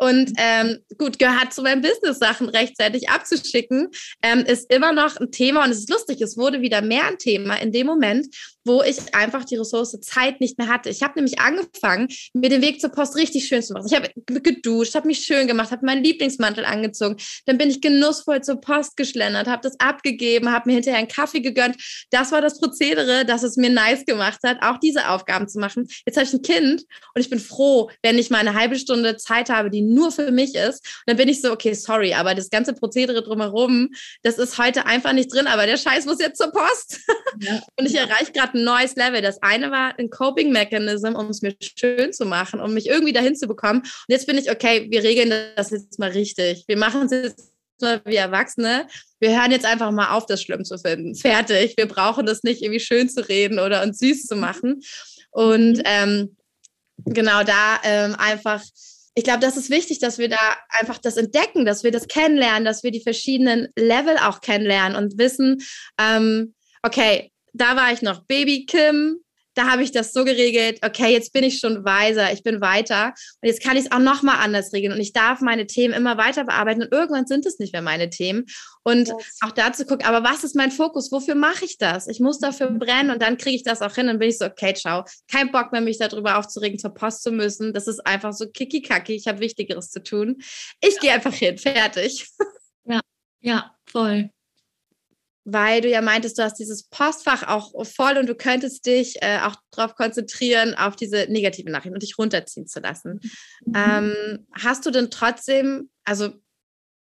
Und ähm, gut, gehört zu meinen Business-Sachen rechtzeitig abzuschicken, ähm, ist immer noch ein Thema und es ist lustig, es wurde wieder mehr ein Thema in dem Moment, wo ich einfach die Ressource Zeit nicht mehr hatte. Ich habe nämlich angefangen, mir den Weg zur Post richtig schön zu machen. Ich habe geduscht, habe mich schön gemacht, habe meinen Lieblingsmantel angezogen. Dann bin ich genussvoll zur Post geschlendert, habe das abgegeben, habe mir hinterher einen Kaffee gegönnt. Das war das Prozedere, das es mir nice gemacht hat, auch diese Aufgaben zu machen. Jetzt habe ich ein Kind und ich bin froh, wenn ich mal eine halbe Stunde Zeit habe, die nur für mich ist. Und dann bin ich so, okay, sorry, aber das ganze Prozedere drumherum, das ist heute einfach nicht drin, aber der Scheiß muss jetzt zur Post. Ja. Und ich erreiche gerade ein neues Level. Das eine war ein Coping-Mechanism, um es mir schön zu machen, um mich irgendwie dahin zu bekommen. Und jetzt bin ich, okay, wir regeln das jetzt mal richtig. Wir machen es jetzt mal wie Erwachsene. Wir hören jetzt einfach mal auf, das schlimm zu finden. Fertig. Wir brauchen das nicht irgendwie schön zu reden oder uns süß zu machen. Und mhm. ähm, genau da ähm, einfach ich glaube, das ist wichtig, dass wir da einfach das entdecken, dass wir das kennenlernen, dass wir die verschiedenen Level auch kennenlernen und wissen, ähm, okay, da war ich noch Baby Kim, da habe ich das so geregelt, okay, jetzt bin ich schon weiser, ich bin weiter und jetzt kann ich es auch nochmal anders regeln und ich darf meine Themen immer weiter bearbeiten und irgendwann sind es nicht mehr meine Themen und yes. auch dazu gucken, aber was ist mein Fokus, wofür mache ich das? Ich muss dafür mhm. brennen und dann kriege ich das auch hin und bin ich so, okay, ciao, kein Bock mehr, mich darüber aufzuregen, zur Post zu müssen, das ist einfach so kiki-kaki, ich habe Wichtigeres zu tun. Ich ja. gehe einfach hin, fertig. Ja, ja, voll weil du ja meintest, du hast dieses Postfach auch voll und du könntest dich äh, auch darauf konzentrieren, auf diese negativen Nachrichten und dich runterziehen zu lassen. Mhm. Ähm, hast du denn trotzdem, also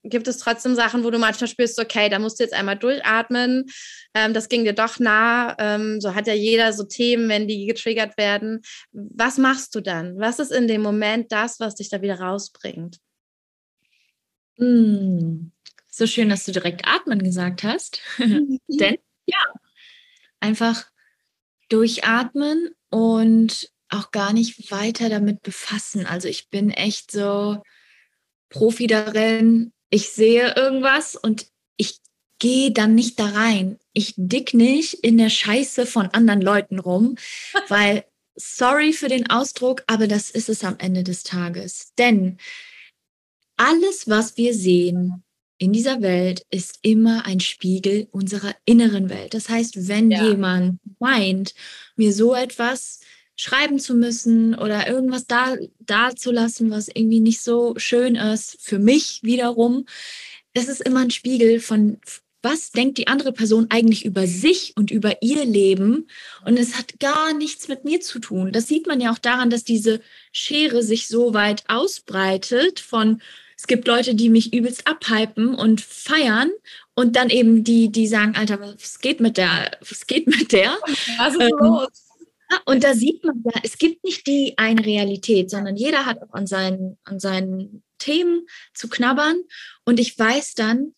gibt es trotzdem Sachen, wo du manchmal spürst, okay, da musst du jetzt einmal durchatmen, ähm, das ging dir doch nah, ähm, so hat ja jeder so Themen, wenn die getriggert werden. Was machst du dann? Was ist in dem Moment das, was dich da wieder rausbringt? Mm. So schön, dass du direkt atmen gesagt hast. Mhm. Denn ja, einfach durchatmen und auch gar nicht weiter damit befassen. Also ich bin echt so Profi darin. Ich sehe irgendwas und ich gehe dann nicht da rein. Ich dick nicht in der Scheiße von anderen Leuten rum, weil, sorry für den Ausdruck, aber das ist es am Ende des Tages. Denn alles, was wir sehen in dieser Welt, ist immer ein Spiegel unserer inneren Welt. Das heißt, wenn ja. jemand meint, mir so etwas schreiben zu müssen oder irgendwas da, da zu lassen, was irgendwie nicht so schön ist, für mich wiederum, es ist immer ein Spiegel von, was denkt die andere Person eigentlich über sich und über ihr Leben? Und es hat gar nichts mit mir zu tun. Das sieht man ja auch daran, dass diese Schere sich so weit ausbreitet von, es gibt Leute, die mich übelst abhypen und feiern und dann eben die, die sagen, Alter, was geht mit der, was geht mit der? Was ist ähm, los? Und da sieht man ja, es gibt nicht die eine Realität, sondern jeder hat auch an seinen, an seinen Themen zu knabbern. Und ich weiß dann,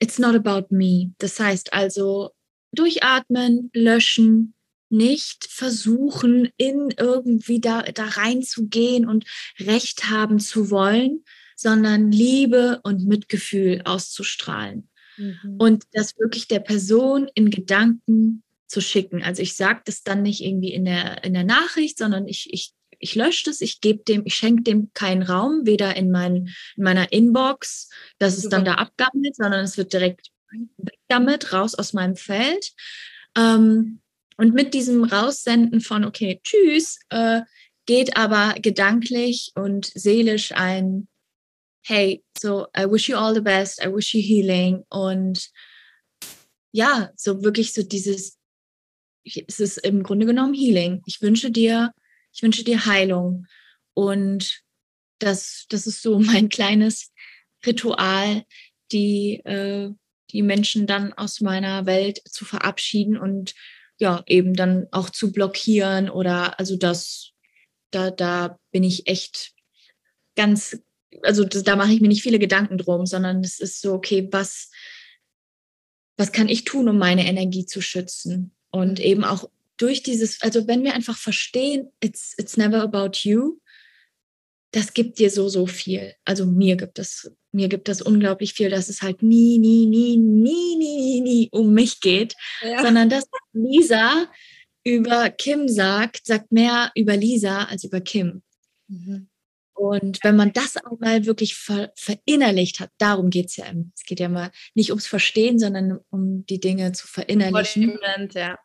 it's not about me. Das heißt also, durchatmen, löschen, nicht versuchen, in irgendwie da, da reinzugehen und Recht haben zu wollen, sondern Liebe und Mitgefühl auszustrahlen. Mhm. Und das wirklich der Person in Gedanken zu schicken. Also ich sage das dann nicht irgendwie in der, in der Nachricht, sondern ich, ich, ich lösche das, ich gebe dem, ich schenke dem keinen Raum, weder in, mein, in meiner Inbox, dass es dann da abgammelt, sondern es wird direkt damit raus aus meinem Feld. Ähm, und mit diesem Raussenden von, okay, tschüss, äh, geht aber gedanklich und seelisch ein, hey, so, I wish you all the best, I wish you healing und ja, so wirklich so dieses, es ist im Grunde genommen Healing. Ich wünsche dir, ich wünsche dir Heilung. Und das, das ist so mein kleines Ritual, die, äh, die Menschen dann aus meiner Welt zu verabschieden und ja, eben dann auch zu blockieren oder also das, da, da bin ich echt ganz, also das, da mache ich mir nicht viele Gedanken drum, sondern es ist so, okay, was, was kann ich tun, um meine Energie zu schützen? Und eben auch durch dieses, also wenn wir einfach verstehen, it's, it's never about you, das gibt dir so, so viel. Also mir gibt es, mir gibt das unglaublich viel, dass es halt nie, nie, nie, nie, nie, nie um mich geht, ja. sondern dass Lisa über Kim sagt, sagt mehr über Lisa als über Kim. Mhm. Und wenn man das einmal wirklich ver verinnerlicht hat, darum geht es ja. Es geht ja mal nicht ums Verstehen, sondern um die Dinge zu verinnerlichen. Ja.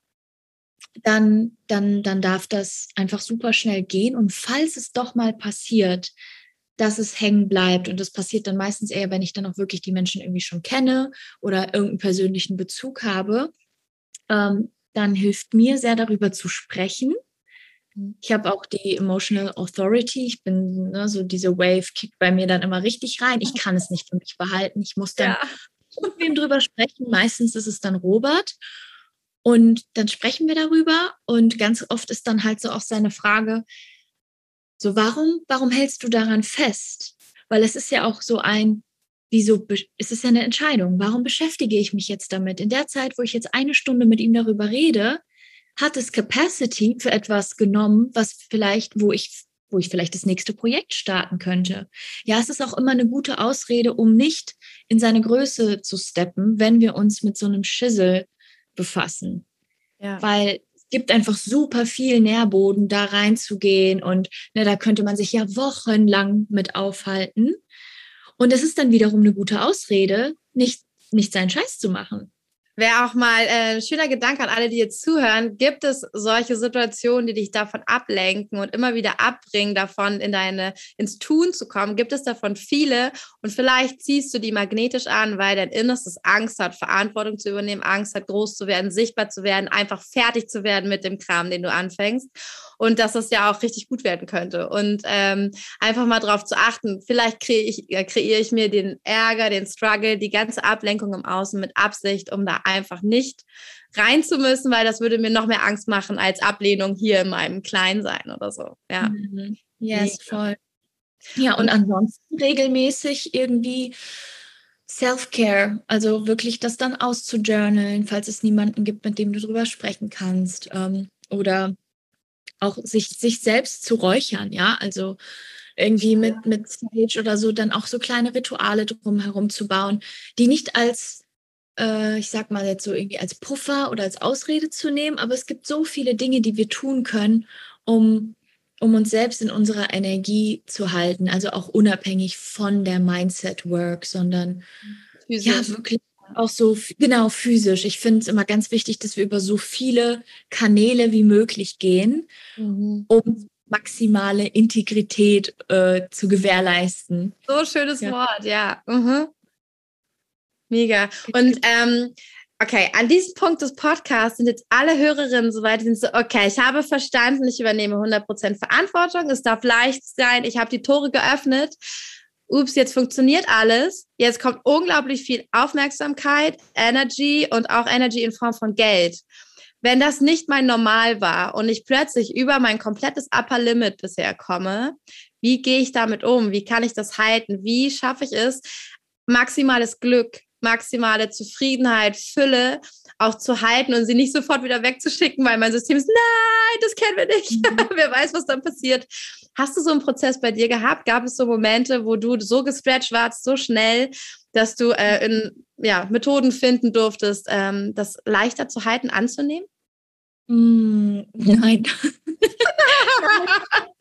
Dann, dann, dann darf das einfach super schnell gehen. Und falls es doch mal passiert, dass es hängen bleibt, und das passiert dann meistens eher, wenn ich dann auch wirklich die Menschen irgendwie schon kenne oder irgendeinen persönlichen Bezug habe, ähm, dann hilft mir sehr darüber zu sprechen ich habe auch die Emotional Authority. Ich bin ne, so diese Wave kickt bei mir dann immer richtig rein. Ich kann es nicht für mich behalten. Ich muss dann ja. mit wem drüber sprechen. Meistens ist es dann Robert. Und dann sprechen wir darüber. Und ganz oft ist dann halt so auch seine Frage, so warum, warum hältst du daran fest? Weil es ist ja auch so ein, wieso, es ist ja eine Entscheidung. Warum beschäftige ich mich jetzt damit? In der Zeit, wo ich jetzt eine Stunde mit ihm darüber rede, hat es Capacity für etwas genommen, was vielleicht, wo ich wo ich vielleicht das nächste Projekt starten könnte. Ja, es ist auch immer eine gute Ausrede, um nicht in seine Größe zu steppen, wenn wir uns mit so einem Schissel befassen. Ja. Weil es gibt einfach super viel Nährboden, da reinzugehen und ne, da könnte man sich ja wochenlang mit aufhalten. Und es ist dann wiederum eine gute Ausrede, nicht, nicht seinen Scheiß zu machen. Wäre auch mal äh, ein schöner Gedanke an alle, die jetzt zuhören. Gibt es solche Situationen, die dich davon ablenken und immer wieder abbringen, davon in deine, ins Tun zu kommen? Gibt es davon viele? Und vielleicht ziehst du die magnetisch an, weil dein Innerstes Angst hat, Verantwortung zu übernehmen, Angst hat, groß zu werden, sichtbar zu werden, einfach fertig zu werden mit dem Kram, den du anfängst. Und dass das ja auch richtig gut werden könnte. Und ähm, einfach mal darauf zu achten, vielleicht kreiere ich, äh, kreiere ich mir den Ärger, den Struggle, die ganze Ablenkung im Außen mit Absicht, um da einfach nicht rein zu müssen, weil das würde mir noch mehr Angst machen als Ablehnung hier in meinem Kleinsein oder so. Ja. Mhm. Yes, voll. Ja, und ansonsten regelmäßig irgendwie Self-Care, also wirklich das dann auszujournalen, falls es niemanden gibt, mit dem du drüber sprechen kannst. Ähm, oder auch sich, sich selbst zu räuchern, ja, also irgendwie mit, mit Sage oder so dann auch so kleine Rituale drumherum zu bauen, die nicht als äh, ich sag mal jetzt so irgendwie als Puffer oder als Ausrede zu nehmen, aber es gibt so viele Dinge, die wir tun können, um, um uns selbst in unserer Energie zu halten, also auch unabhängig von der Mindset Work, sondern Physisch. ja, wirklich auch so, genau, physisch. Ich finde es immer ganz wichtig, dass wir über so viele Kanäle wie möglich gehen, mhm. um maximale Integrität äh, zu gewährleisten. So schönes ja. Wort, ja. Mhm. Mega. Und ähm, okay, an diesem Punkt des Podcasts sind jetzt alle Hörerinnen soweit, die sind so, okay, ich habe verstanden, ich übernehme 100% Verantwortung, es darf leicht sein, ich habe die Tore geöffnet. Ups, jetzt funktioniert alles. Jetzt kommt unglaublich viel Aufmerksamkeit, Energy und auch Energy in Form von Geld. Wenn das nicht mein Normal war und ich plötzlich über mein komplettes Upper Limit bisher komme, wie gehe ich damit um? Wie kann ich das halten? Wie schaffe ich es, maximales Glück, maximale Zufriedenheit, Fülle auch zu halten und sie nicht sofort wieder wegzuschicken, weil mein System ist, nein, das kennen wir nicht. Mhm. Wer weiß, was dann passiert. Hast du so einen Prozess bei dir gehabt? Gab es so Momente, wo du so gestretched warst, so schnell, dass du äh, in, ja, Methoden finden durftest, ähm, das leichter zu halten, anzunehmen? Mm, nein.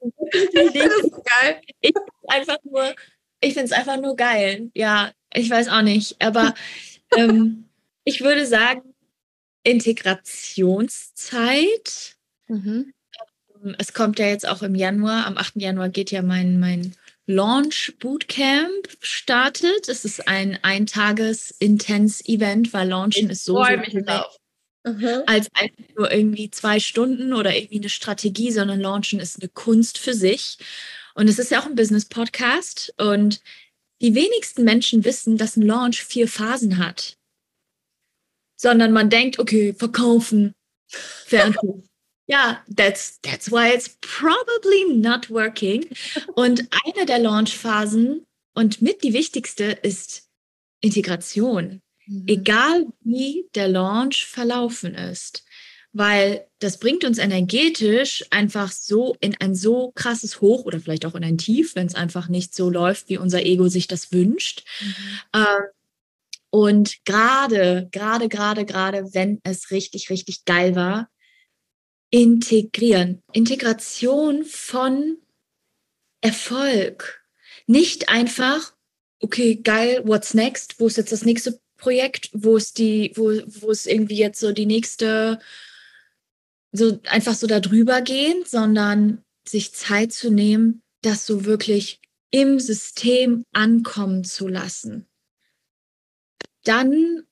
das ist geil. Ich einfach nur, ich finde es einfach nur geil. Ja, ich weiß auch nicht. Aber ähm, ich würde sagen, Integrationszeit. Mhm. Ähm, es kommt ja jetzt auch im Januar, am 8. Januar geht ja mein, mein Launch Bootcamp startet. Es ist ein Eintages-Intens-Event, weil Launchen ich ist so, so mich drauf. Mhm. als einfach nur irgendwie zwei Stunden oder irgendwie eine Strategie, sondern Launchen ist eine Kunst für sich. Und es ist ja auch ein Business-Podcast und die wenigsten Menschen wissen, dass ein Launch vier Phasen hat. Sondern man denkt, okay, verkaufen, fertig. ja, that's, that's why it's probably not working. Und eine der Launch-Phasen und mit die wichtigste ist Integration. Mhm. Egal wie der Launch verlaufen ist weil das bringt uns energetisch einfach so in ein so krasses Hoch oder vielleicht auch in ein Tief, wenn es einfach nicht so läuft, wie unser Ego sich das wünscht. Mhm. Ähm, und gerade, gerade, gerade, gerade, wenn es richtig, richtig geil war, integrieren. Integration von Erfolg. Nicht einfach, okay, geil, what's next? Wo ist jetzt das nächste Projekt? Wo ist die, wo, wo ist irgendwie jetzt so die nächste so einfach so darüber gehen, sondern sich Zeit zu nehmen, das so wirklich im System ankommen zu lassen. Dann,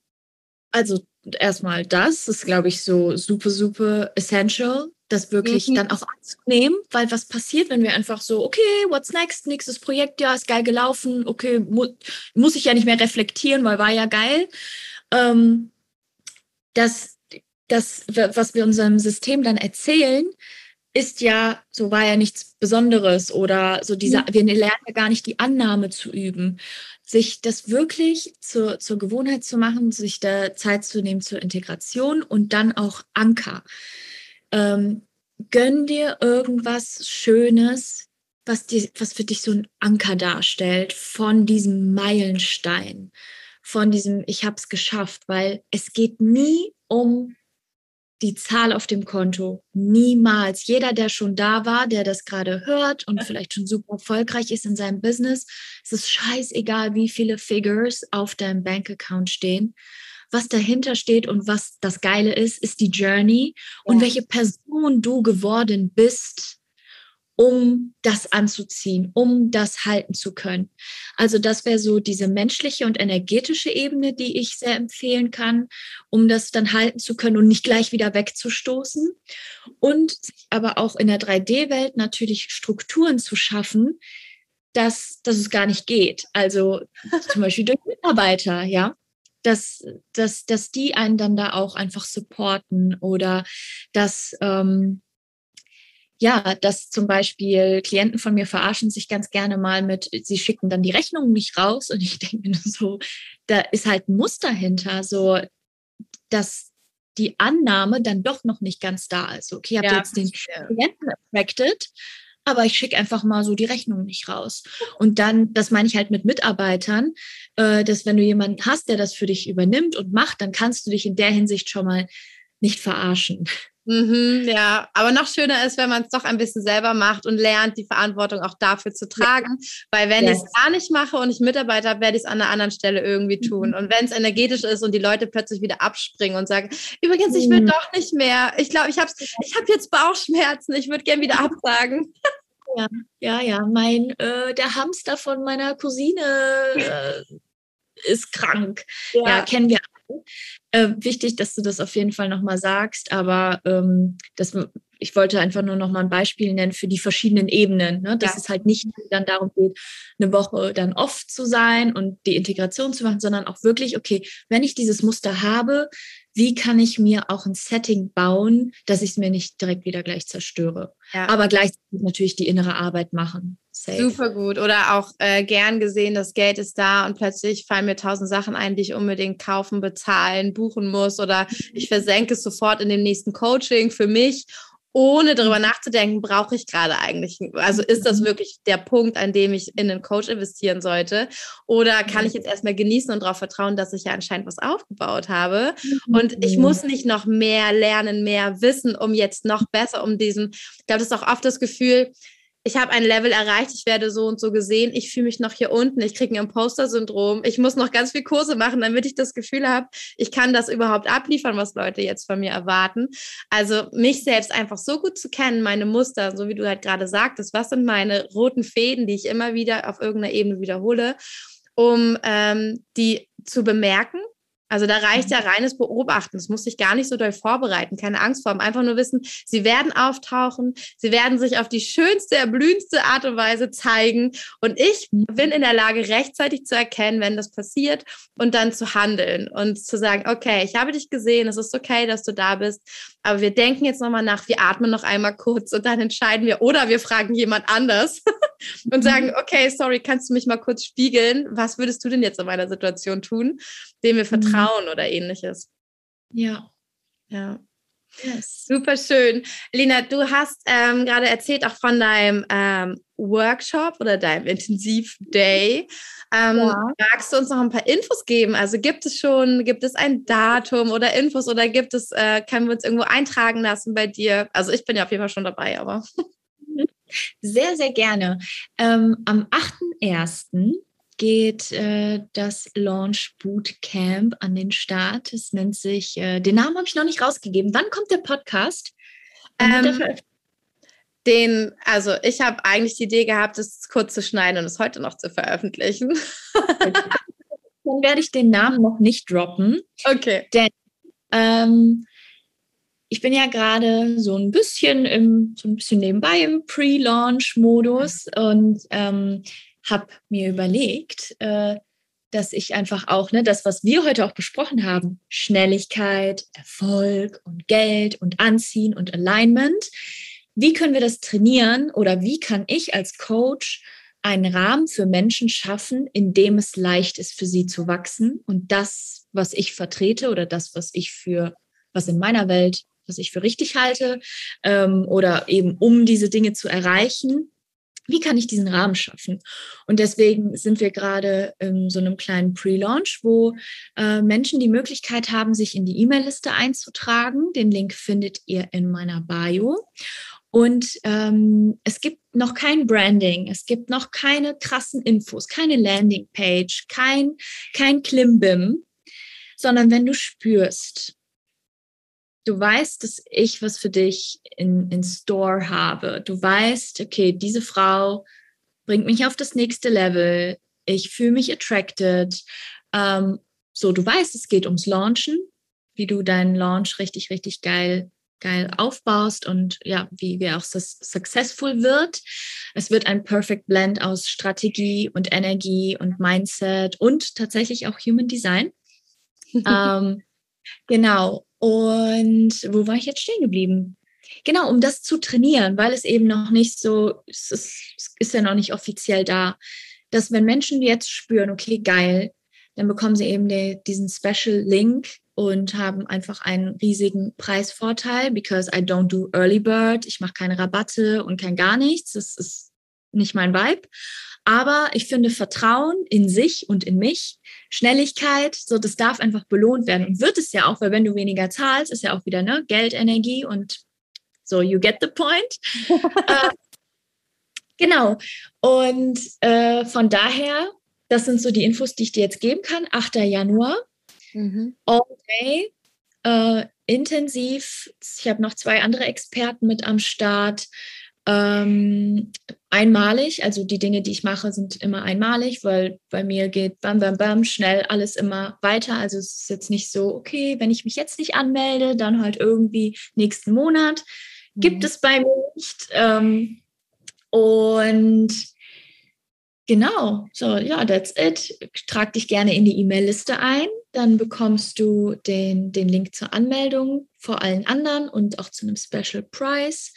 also erstmal das, ist, glaube ich, so super, super essential, das wirklich mhm. dann auch anzunehmen, weil was passiert, wenn wir einfach so, okay, what's next, nächstes Projekt, ja, ist geil gelaufen, okay, mu muss ich ja nicht mehr reflektieren, weil war ja geil. Ähm, das das, was wir unserem System dann erzählen, ist ja, so war ja nichts Besonderes oder so dieser, mhm. wir lernen ja gar nicht die Annahme zu üben. Sich das wirklich zur, zur Gewohnheit zu machen, sich da Zeit zu nehmen zur Integration und dann auch Anker. Ähm, gönn dir irgendwas Schönes, was, dir, was für dich so ein Anker darstellt von diesem Meilenstein, von diesem Ich habe es geschafft, weil es geht nie um die Zahl auf dem Konto. Niemals. Jeder, der schon da war, der das gerade hört und vielleicht schon super erfolgreich ist in seinem Business, es ist scheißegal, wie viele Figures auf deinem Bankaccount stehen. Was dahinter steht und was das Geile ist, ist die Journey und welche Person du geworden bist um das anzuziehen, um das halten zu können. Also das wäre so diese menschliche und energetische Ebene, die ich sehr empfehlen kann, um das dann halten zu können und nicht gleich wieder wegzustoßen. Und aber auch in der 3D-Welt natürlich Strukturen zu schaffen, dass, dass es gar nicht geht. Also zum Beispiel durch Mitarbeiter, ja dass, dass, dass die einen dann da auch einfach supporten oder dass ähm, ja, dass zum Beispiel Klienten von mir verarschen sich ganz gerne mal mit, sie schicken dann die Rechnung nicht raus und ich denke mir so, da ist halt ein Muster hinter, so dass die Annahme dann doch noch nicht ganz da ist. Okay, ich habe ja, jetzt den Klienten attracted, aber ich schicke einfach mal so die Rechnung nicht raus. Und dann, das meine ich halt mit Mitarbeitern, äh, dass wenn du jemanden hast, der das für dich übernimmt und macht, dann kannst du dich in der Hinsicht schon mal nicht verarschen. Mhm, ja, aber noch schöner ist, wenn man es doch ein bisschen selber macht und lernt, die Verantwortung auch dafür zu tragen. Weil wenn ja. ich es gar nicht mache und ich Mitarbeiter habe, werde ich es an einer anderen Stelle irgendwie mhm. tun. Mhm. Und wenn es energetisch ist und die Leute plötzlich wieder abspringen und sagen, übrigens, ich will mhm. doch nicht mehr. Ich glaube, ich habe ich hab jetzt Bauchschmerzen, ich würde gerne wieder absagen. Ja, ja, ja. Mein, äh, der Hamster von meiner Cousine äh, ist krank. Ja. ja, kennen wir äh, wichtig, dass du das auf jeden Fall nochmal sagst, aber ähm, das, ich wollte einfach nur nochmal ein Beispiel nennen für die verschiedenen Ebenen, ne? dass ja. es halt nicht dann darum geht, eine Woche dann off zu sein und die Integration zu machen, sondern auch wirklich, okay, wenn ich dieses Muster habe, wie kann ich mir auch ein Setting bauen, dass ich es mir nicht direkt wieder gleich zerstöre, ja. aber gleichzeitig natürlich die innere Arbeit machen. Safe. Super gut. Oder auch äh, gern gesehen, das Geld ist da und plötzlich fallen mir tausend Sachen ein, die ich unbedingt kaufen, bezahlen, buchen muss. Oder ich versenke es sofort in dem nächsten Coaching für mich ohne darüber nachzudenken, brauche ich gerade eigentlich, also ist das mhm. wirklich der Punkt, an dem ich in einen Coach investieren sollte? Oder kann ich jetzt erstmal genießen und darauf vertrauen, dass ich ja anscheinend was aufgebaut habe? Und ich mhm. muss nicht noch mehr lernen, mehr wissen, um jetzt noch besser um diesen, ich glaube, das ist auch oft das Gefühl, ich habe ein Level erreicht, ich werde so und so gesehen, ich fühle mich noch hier unten, ich kriege ein Imposter-Syndrom, ich muss noch ganz viel Kurse machen, damit ich das Gefühl habe, ich kann das überhaupt abliefern, was Leute jetzt von mir erwarten. Also mich selbst einfach so gut zu kennen, meine Muster, so wie du halt gerade sagtest, was sind meine roten Fäden, die ich immer wieder auf irgendeiner Ebene wiederhole, um ähm, die zu bemerken also da reicht ja reines Beobachten. Das muss sich gar nicht so doll vorbereiten. Keine Angst vor. Einfach nur wissen, sie werden auftauchen. Sie werden sich auf die schönste, erblühendste Art und Weise zeigen. Und ich bin in der Lage, rechtzeitig zu erkennen, wenn das passiert und dann zu handeln und zu sagen, okay, ich habe dich gesehen. Es ist okay, dass du da bist. Aber wir denken jetzt nochmal nach. Wir atmen noch einmal kurz und dann entscheiden wir. Oder wir fragen jemand anders und sagen, mhm. okay, sorry, kannst du mich mal kurz spiegeln? Was würdest du denn jetzt in meiner Situation tun, dem wir vertrauen? Vertrauen oder ähnliches. Ja. Ja. Yes. Super schön. Lina, du hast ähm, gerade erzählt auch von deinem ähm, Workshop oder deinem Intensiv-Day. Ähm, ja. Magst du uns noch ein paar Infos geben? Also gibt es schon, gibt es ein Datum oder Infos oder gibt es, äh, können wir uns irgendwo eintragen lassen bei dir? Also ich bin ja auf jeden Fall schon dabei, aber. Sehr, sehr gerne. Ähm, am 8.1 geht äh, das Launch Bootcamp an den Start. Es nennt sich, äh, den Namen habe ich noch nicht rausgegeben. Wann kommt der Podcast? Ähm, den, also ich habe eigentlich die Idee gehabt, es kurz zu schneiden und es heute noch zu veröffentlichen. Dann werde ich den Namen noch nicht droppen. Okay. Denn ähm, ich bin ja gerade so ein bisschen im, so ein bisschen nebenbei im Pre-Launch-Modus und ähm, habe mir überlegt, äh, dass ich einfach auch, ne, das, was wir heute auch besprochen haben, Schnelligkeit, Erfolg und Geld und Anziehen und Alignment, wie können wir das trainieren oder wie kann ich als Coach einen Rahmen für Menschen schaffen, in dem es leicht ist, für sie zu wachsen und das, was ich vertrete oder das, was ich für, was in meiner Welt, was ich für richtig halte ähm, oder eben um diese Dinge zu erreichen, wie kann ich diesen Rahmen schaffen? Und deswegen sind wir gerade in so einem kleinen Pre-Launch, wo äh, Menschen die Möglichkeit haben, sich in die E-Mail-Liste einzutragen. Den Link findet ihr in meiner Bio. Und ähm, es gibt noch kein Branding, es gibt noch keine krassen Infos, keine Landingpage, kein, kein Klimbim, sondern wenn du spürst, du weißt, dass ich was für dich in, in Store habe. Du weißt, okay, diese Frau bringt mich auf das nächste Level. Ich fühle mich attracted. Ähm, so, du weißt, es geht ums Launchen, wie du deinen Launch richtig, richtig geil, geil aufbaust und ja, wie, wie auch das successful wird. Es wird ein Perfect Blend aus Strategie und Energie und Mindset und tatsächlich auch Human Design. ähm, genau. Und wo war ich jetzt stehen geblieben? Genau, um das zu trainieren, weil es eben noch nicht so, es ist, es ist ja noch nicht offiziell da, dass wenn Menschen jetzt spüren, okay, geil, dann bekommen sie eben die, diesen Special Link und haben einfach einen riesigen Preisvorteil, because I don't do Early Bird. Ich mache keine Rabatte und kein gar nichts. Das ist nicht mein Vibe. Aber ich finde Vertrauen in sich und in mich, Schnelligkeit, so das darf einfach belohnt werden und wird es ja auch, weil wenn du weniger zahlst, ist ja auch wieder ne Geld, Energie und so you get the point. äh, genau. Und äh, von daher, das sind so die Infos, die ich dir jetzt geben kann. 8. Januar, mhm. all day, äh, intensiv. Ich habe noch zwei andere Experten mit am Start. Ähm, einmalig, also die Dinge, die ich mache, sind immer einmalig, weil bei mir geht bam, bam, bam, schnell alles immer weiter. Also es ist jetzt nicht so, okay, wenn ich mich jetzt nicht anmelde, dann halt irgendwie nächsten Monat. Mhm. Gibt es bei mir nicht. Ähm, und genau, so, ja, that's it. Trag dich gerne in die E-Mail-Liste ein. Dann bekommst du den, den Link zur Anmeldung vor allen anderen und auch zu einem Special Price.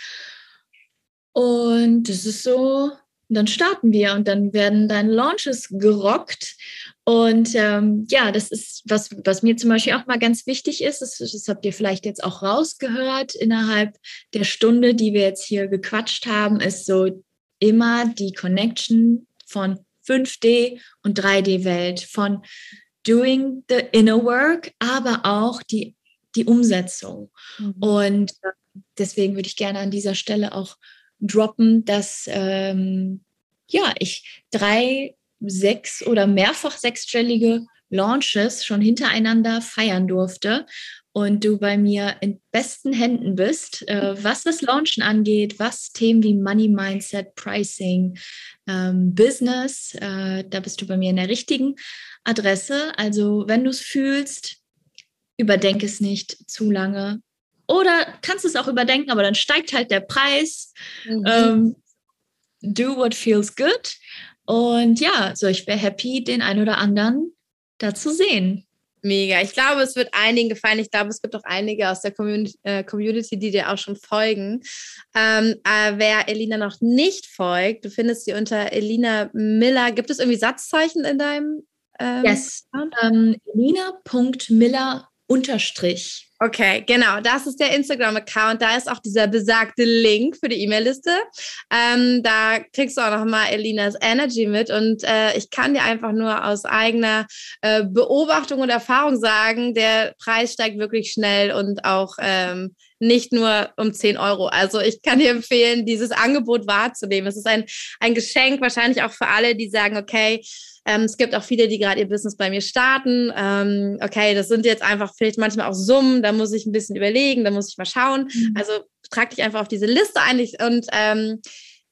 Und das ist so, dann starten wir und dann werden deine Launches gerockt. Und ähm, ja, das ist was, was mir zum Beispiel auch mal ganz wichtig ist. Das, das habt ihr vielleicht jetzt auch rausgehört innerhalb der Stunde, die wir jetzt hier gequatscht haben, ist so immer die Connection von 5D und 3D-Welt, von doing the inner work, aber auch die, die Umsetzung. Mhm. Und äh, deswegen würde ich gerne an dieser Stelle auch droppen, dass ähm, ja, ich drei, sechs oder mehrfach sechsstellige Launches schon hintereinander feiern durfte und du bei mir in besten Händen bist, äh, was das Launchen angeht, was Themen wie Money Mindset, Pricing, ähm, Business, äh, da bist du bei mir in der richtigen Adresse. Also wenn du es fühlst, überdenke es nicht zu lange, oder kannst es auch überdenken, aber dann steigt halt der Preis. Mhm. Ähm, do what feels good. Und ja, so ich wäre happy, den einen oder anderen da zu sehen. Mega. Ich glaube, es wird einigen gefallen. Ich glaube, es gibt auch einige aus der Community, äh, Community die dir auch schon folgen. Ähm, äh, wer Elina noch nicht folgt, du findest sie unter Elina Miller. Gibt es irgendwie Satzzeichen in deinem? Ähm, yes. Ähm, Elina.miller unterstrich. Okay, genau. Das ist der Instagram-Account. Da ist auch dieser besagte Link für die E-Mail-Liste. Ähm, da kriegst du auch nochmal Elinas Energy mit. Und äh, ich kann dir einfach nur aus eigener äh, Beobachtung und Erfahrung sagen, der Preis steigt wirklich schnell und auch ähm, nicht nur um 10 Euro. Also ich kann dir empfehlen, dieses Angebot wahrzunehmen. Es ist ein, ein Geschenk, wahrscheinlich auch für alle, die sagen, okay, ähm, es gibt auch viele, die gerade ihr Business bei mir starten. Ähm, okay, das sind jetzt einfach vielleicht manchmal auch Summen, da muss ich ein bisschen überlegen, da muss ich mal schauen. Mhm. Also trag dich einfach auf diese Liste ein und ähm,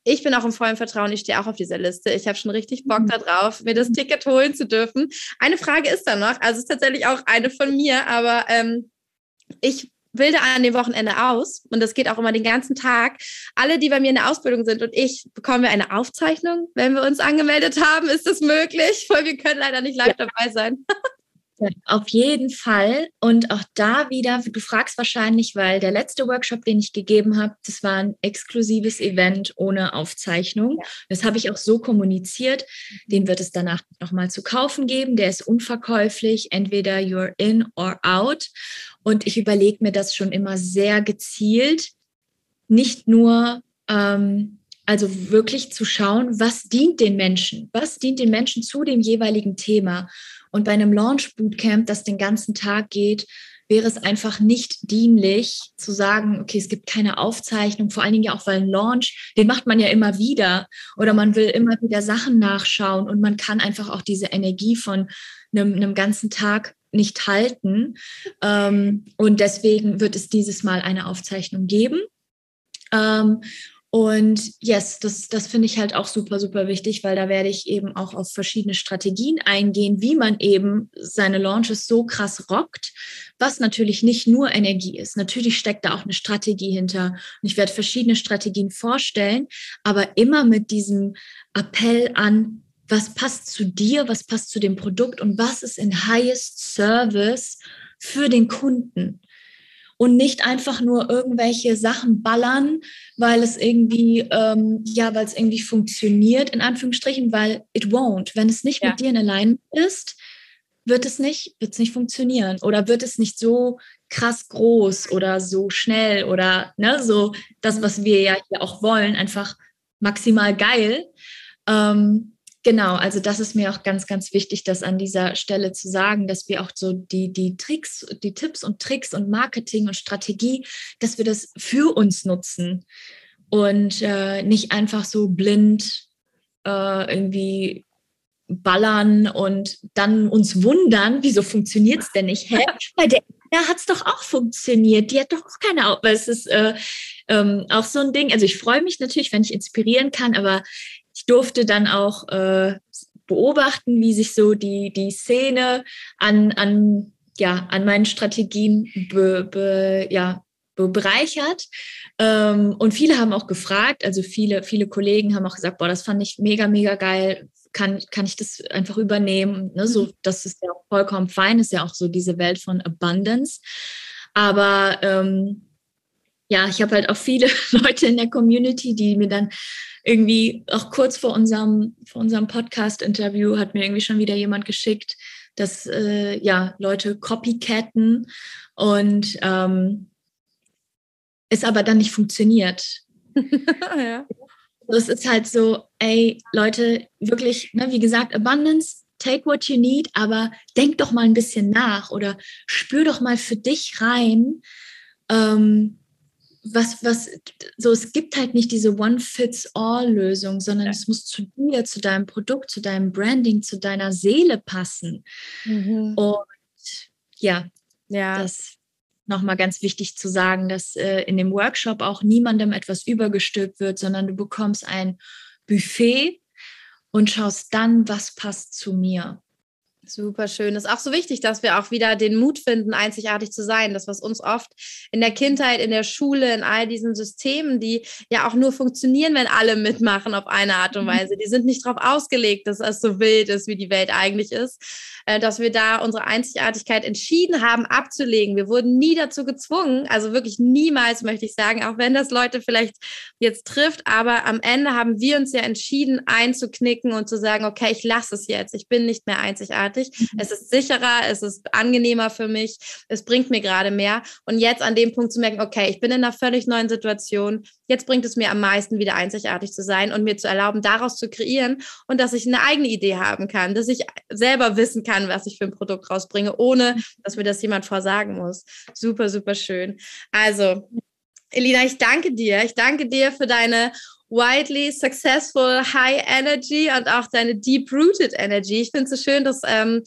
ich bin auch im vollen Vertrauen, ich stehe auch auf dieser Liste. Ich habe schon richtig Bock mhm. darauf, mir das Ticket holen zu dürfen. Eine Frage ist da noch, also es ist tatsächlich auch eine von mir, aber ähm, ich wilde an dem Wochenende aus und das geht auch immer den ganzen Tag. Alle, die bei mir in der Ausbildung sind und ich, bekommen wir eine Aufzeichnung, wenn wir uns angemeldet haben. Ist das möglich? Weil wir können leider nicht live ja. dabei sein. Auf jeden Fall. Und auch da wieder, du fragst wahrscheinlich, weil der letzte Workshop, den ich gegeben habe, das war ein exklusives Event ohne Aufzeichnung. Ja. Das habe ich auch so kommuniziert. Den wird es danach nochmal zu kaufen geben. Der ist unverkäuflich. Entweder you're in or out. Und ich überlege mir das schon immer sehr gezielt. Nicht nur, ähm, also wirklich zu schauen, was dient den Menschen? Was dient den Menschen zu dem jeweiligen Thema? Und bei einem Launch Bootcamp, das den ganzen Tag geht, wäre es einfach nicht dienlich zu sagen, okay, es gibt keine Aufzeichnung, vor allen Dingen ja auch, weil ein Launch, den macht man ja immer wieder oder man will immer wieder Sachen nachschauen und man kann einfach auch diese Energie von einem, einem ganzen Tag nicht halten. Ähm, und deswegen wird es dieses Mal eine Aufzeichnung geben. Und yes, das, das finde ich halt auch super, super wichtig, weil da werde ich eben auch auf verschiedene Strategien eingehen, wie man eben seine Launches so krass rockt, was natürlich nicht nur Energie ist. Natürlich steckt da auch eine Strategie hinter. Und ich werde verschiedene Strategien vorstellen, aber immer mit diesem Appell an, was passt zu dir, was passt zu dem Produkt und was ist in highest service für den Kunden und nicht einfach nur irgendwelche Sachen ballern, weil es irgendwie, ähm, ja, weil es irgendwie funktioniert, in Anführungsstrichen, weil it won't. Wenn es nicht ja. mit dir in allein ist, wird es nicht, wird es nicht funktionieren oder wird es nicht so krass groß oder so schnell oder ne, so das, was wir ja hier auch wollen, einfach maximal geil. Ähm, genau, also das ist mir auch ganz, ganz wichtig, das an dieser Stelle zu sagen, dass wir auch so die, die Tricks, die Tipps und Tricks und Marketing und Strategie, dass wir das für uns nutzen und äh, nicht einfach so blind äh, irgendwie ballern und dann uns wundern, wieso funktioniert es denn nicht? Hä? Bei der hat es doch auch funktioniert. Die hat doch auch keine Augen. Es ist äh, ähm, auch so ein Ding. Also ich freue mich natürlich, wenn ich inspirieren kann, aber ich durfte dann auch äh, beobachten, wie sich so die, die Szene an, an, ja, an meinen Strategien be, be, ja, bereichert. Ähm, und viele haben auch gefragt, also viele, viele Kollegen haben auch gesagt, boah, das fand ich mega, mega geil kann, kann ich das einfach übernehmen. Ne? So, mhm. das ist ja auch vollkommen fein, ist ja auch so diese Welt von Abundance. Aber ähm, ja, ich habe halt auch viele Leute in der Community, die mir dann irgendwie auch kurz vor unserem, vor unserem Podcast-Interview hat mir irgendwie schon wieder jemand geschickt, dass äh, ja Leute copycatten und ähm, es aber dann nicht funktioniert. ja. Es ist halt so, ey, Leute, wirklich, ne, wie gesagt, Abundance, take what you need, aber denk doch mal ein bisschen nach oder spür doch mal für dich rein, ähm, was, was, so, es gibt halt nicht diese One-Fits-All-Lösung, sondern ja. es muss zu dir, zu deinem Produkt, zu deinem Branding, zu deiner Seele passen. Mhm. Und ja, ja, das nochmal ganz wichtig zu sagen, dass äh, in dem Workshop auch niemandem etwas übergestülpt wird, sondern du bekommst ein Buffet und schaust dann, was passt zu mir. Super schön. Ist auch so wichtig, dass wir auch wieder den Mut finden, einzigartig zu sein. Das, was uns oft in der Kindheit, in der Schule, in all diesen Systemen, die ja auch nur funktionieren, wenn alle mitmachen auf eine Art und mhm. Weise. Die sind nicht darauf ausgelegt, dass es so wild ist, wie die Welt eigentlich ist. Äh, dass wir da unsere Einzigartigkeit entschieden haben abzulegen. Wir wurden nie dazu gezwungen, also wirklich niemals, möchte ich sagen, auch wenn das Leute vielleicht jetzt trifft, aber am Ende haben wir uns ja entschieden, einzuknicken und zu sagen, okay, ich lasse es jetzt, ich bin nicht mehr einzigartig. Mhm. Es ist sicherer, es ist angenehmer für mich, es bringt mir gerade mehr. Und jetzt an dem Punkt zu merken, okay, ich bin in einer völlig neuen Situation, jetzt bringt es mir am meisten wieder einzigartig zu sein und mir zu erlauben, daraus zu kreieren und dass ich eine eigene Idee haben kann, dass ich selber wissen kann, was ich für ein Produkt rausbringe, ohne dass mir das jemand vorsagen muss. Super, super schön. Also, Elina, ich danke dir. Ich danke dir für deine widely successful high energy und auch deine deep rooted energy. Ich finde es so schön, dass ähm,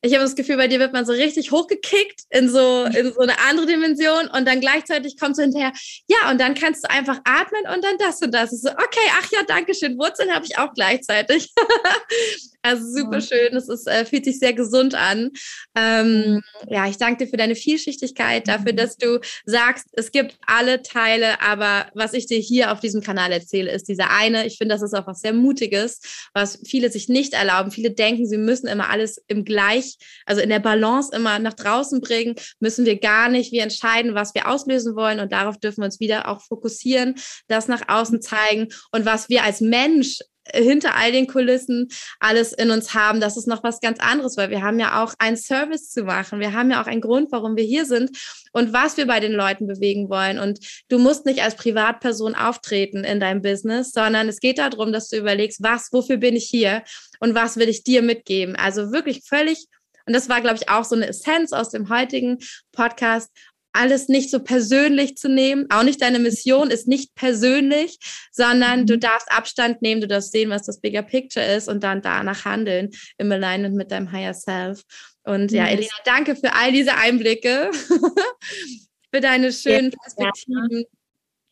ich habe das Gefühl, bei dir wird man so richtig hochgekickt in so, in so eine andere Dimension und dann gleichzeitig kommt so hinterher, ja, und dann kannst du einfach atmen und dann das und das. so, okay, ach ja, danke schön. Wurzeln habe ich auch gleichzeitig. also super schön. Es ist, äh, fühlt sich sehr gesund an. Ähm, ja, ich danke dir für deine Vielschichtigkeit, dafür, dass du sagst, es gibt alle Teile, aber was ich dir hier auf diesem Kanal erzähle, ist dieser eine. Ich finde, das ist auch was sehr Mutiges, was viele sich nicht erlauben. Viele denken, sie müssen immer alles im gleich, also in der Balance immer nach draußen bringen, müssen wir gar nicht. Wir entscheiden, was wir auslösen wollen und darauf dürfen wir uns wieder auch fokussieren, das nach außen zeigen und was wir als Mensch hinter all den Kulissen alles in uns haben, das ist noch was ganz anderes, weil wir haben ja auch einen Service zu machen. Wir haben ja auch einen Grund, warum wir hier sind und was wir bei den Leuten bewegen wollen. Und du musst nicht als Privatperson auftreten in deinem Business, sondern es geht darum, dass du überlegst, was, wofür bin ich hier und was will ich dir mitgeben. Also wirklich völlig und das war, glaube ich, auch so eine Essenz aus dem heutigen Podcast, alles nicht so persönlich zu nehmen. Auch nicht deine Mission ist nicht persönlich, sondern du mhm. darfst Abstand nehmen, du darfst sehen, was das Bigger Picture ist und dann danach handeln im Alignment mit deinem Higher Self. Und ja, Elena, danke für all diese Einblicke, für deine schönen Perspektiven.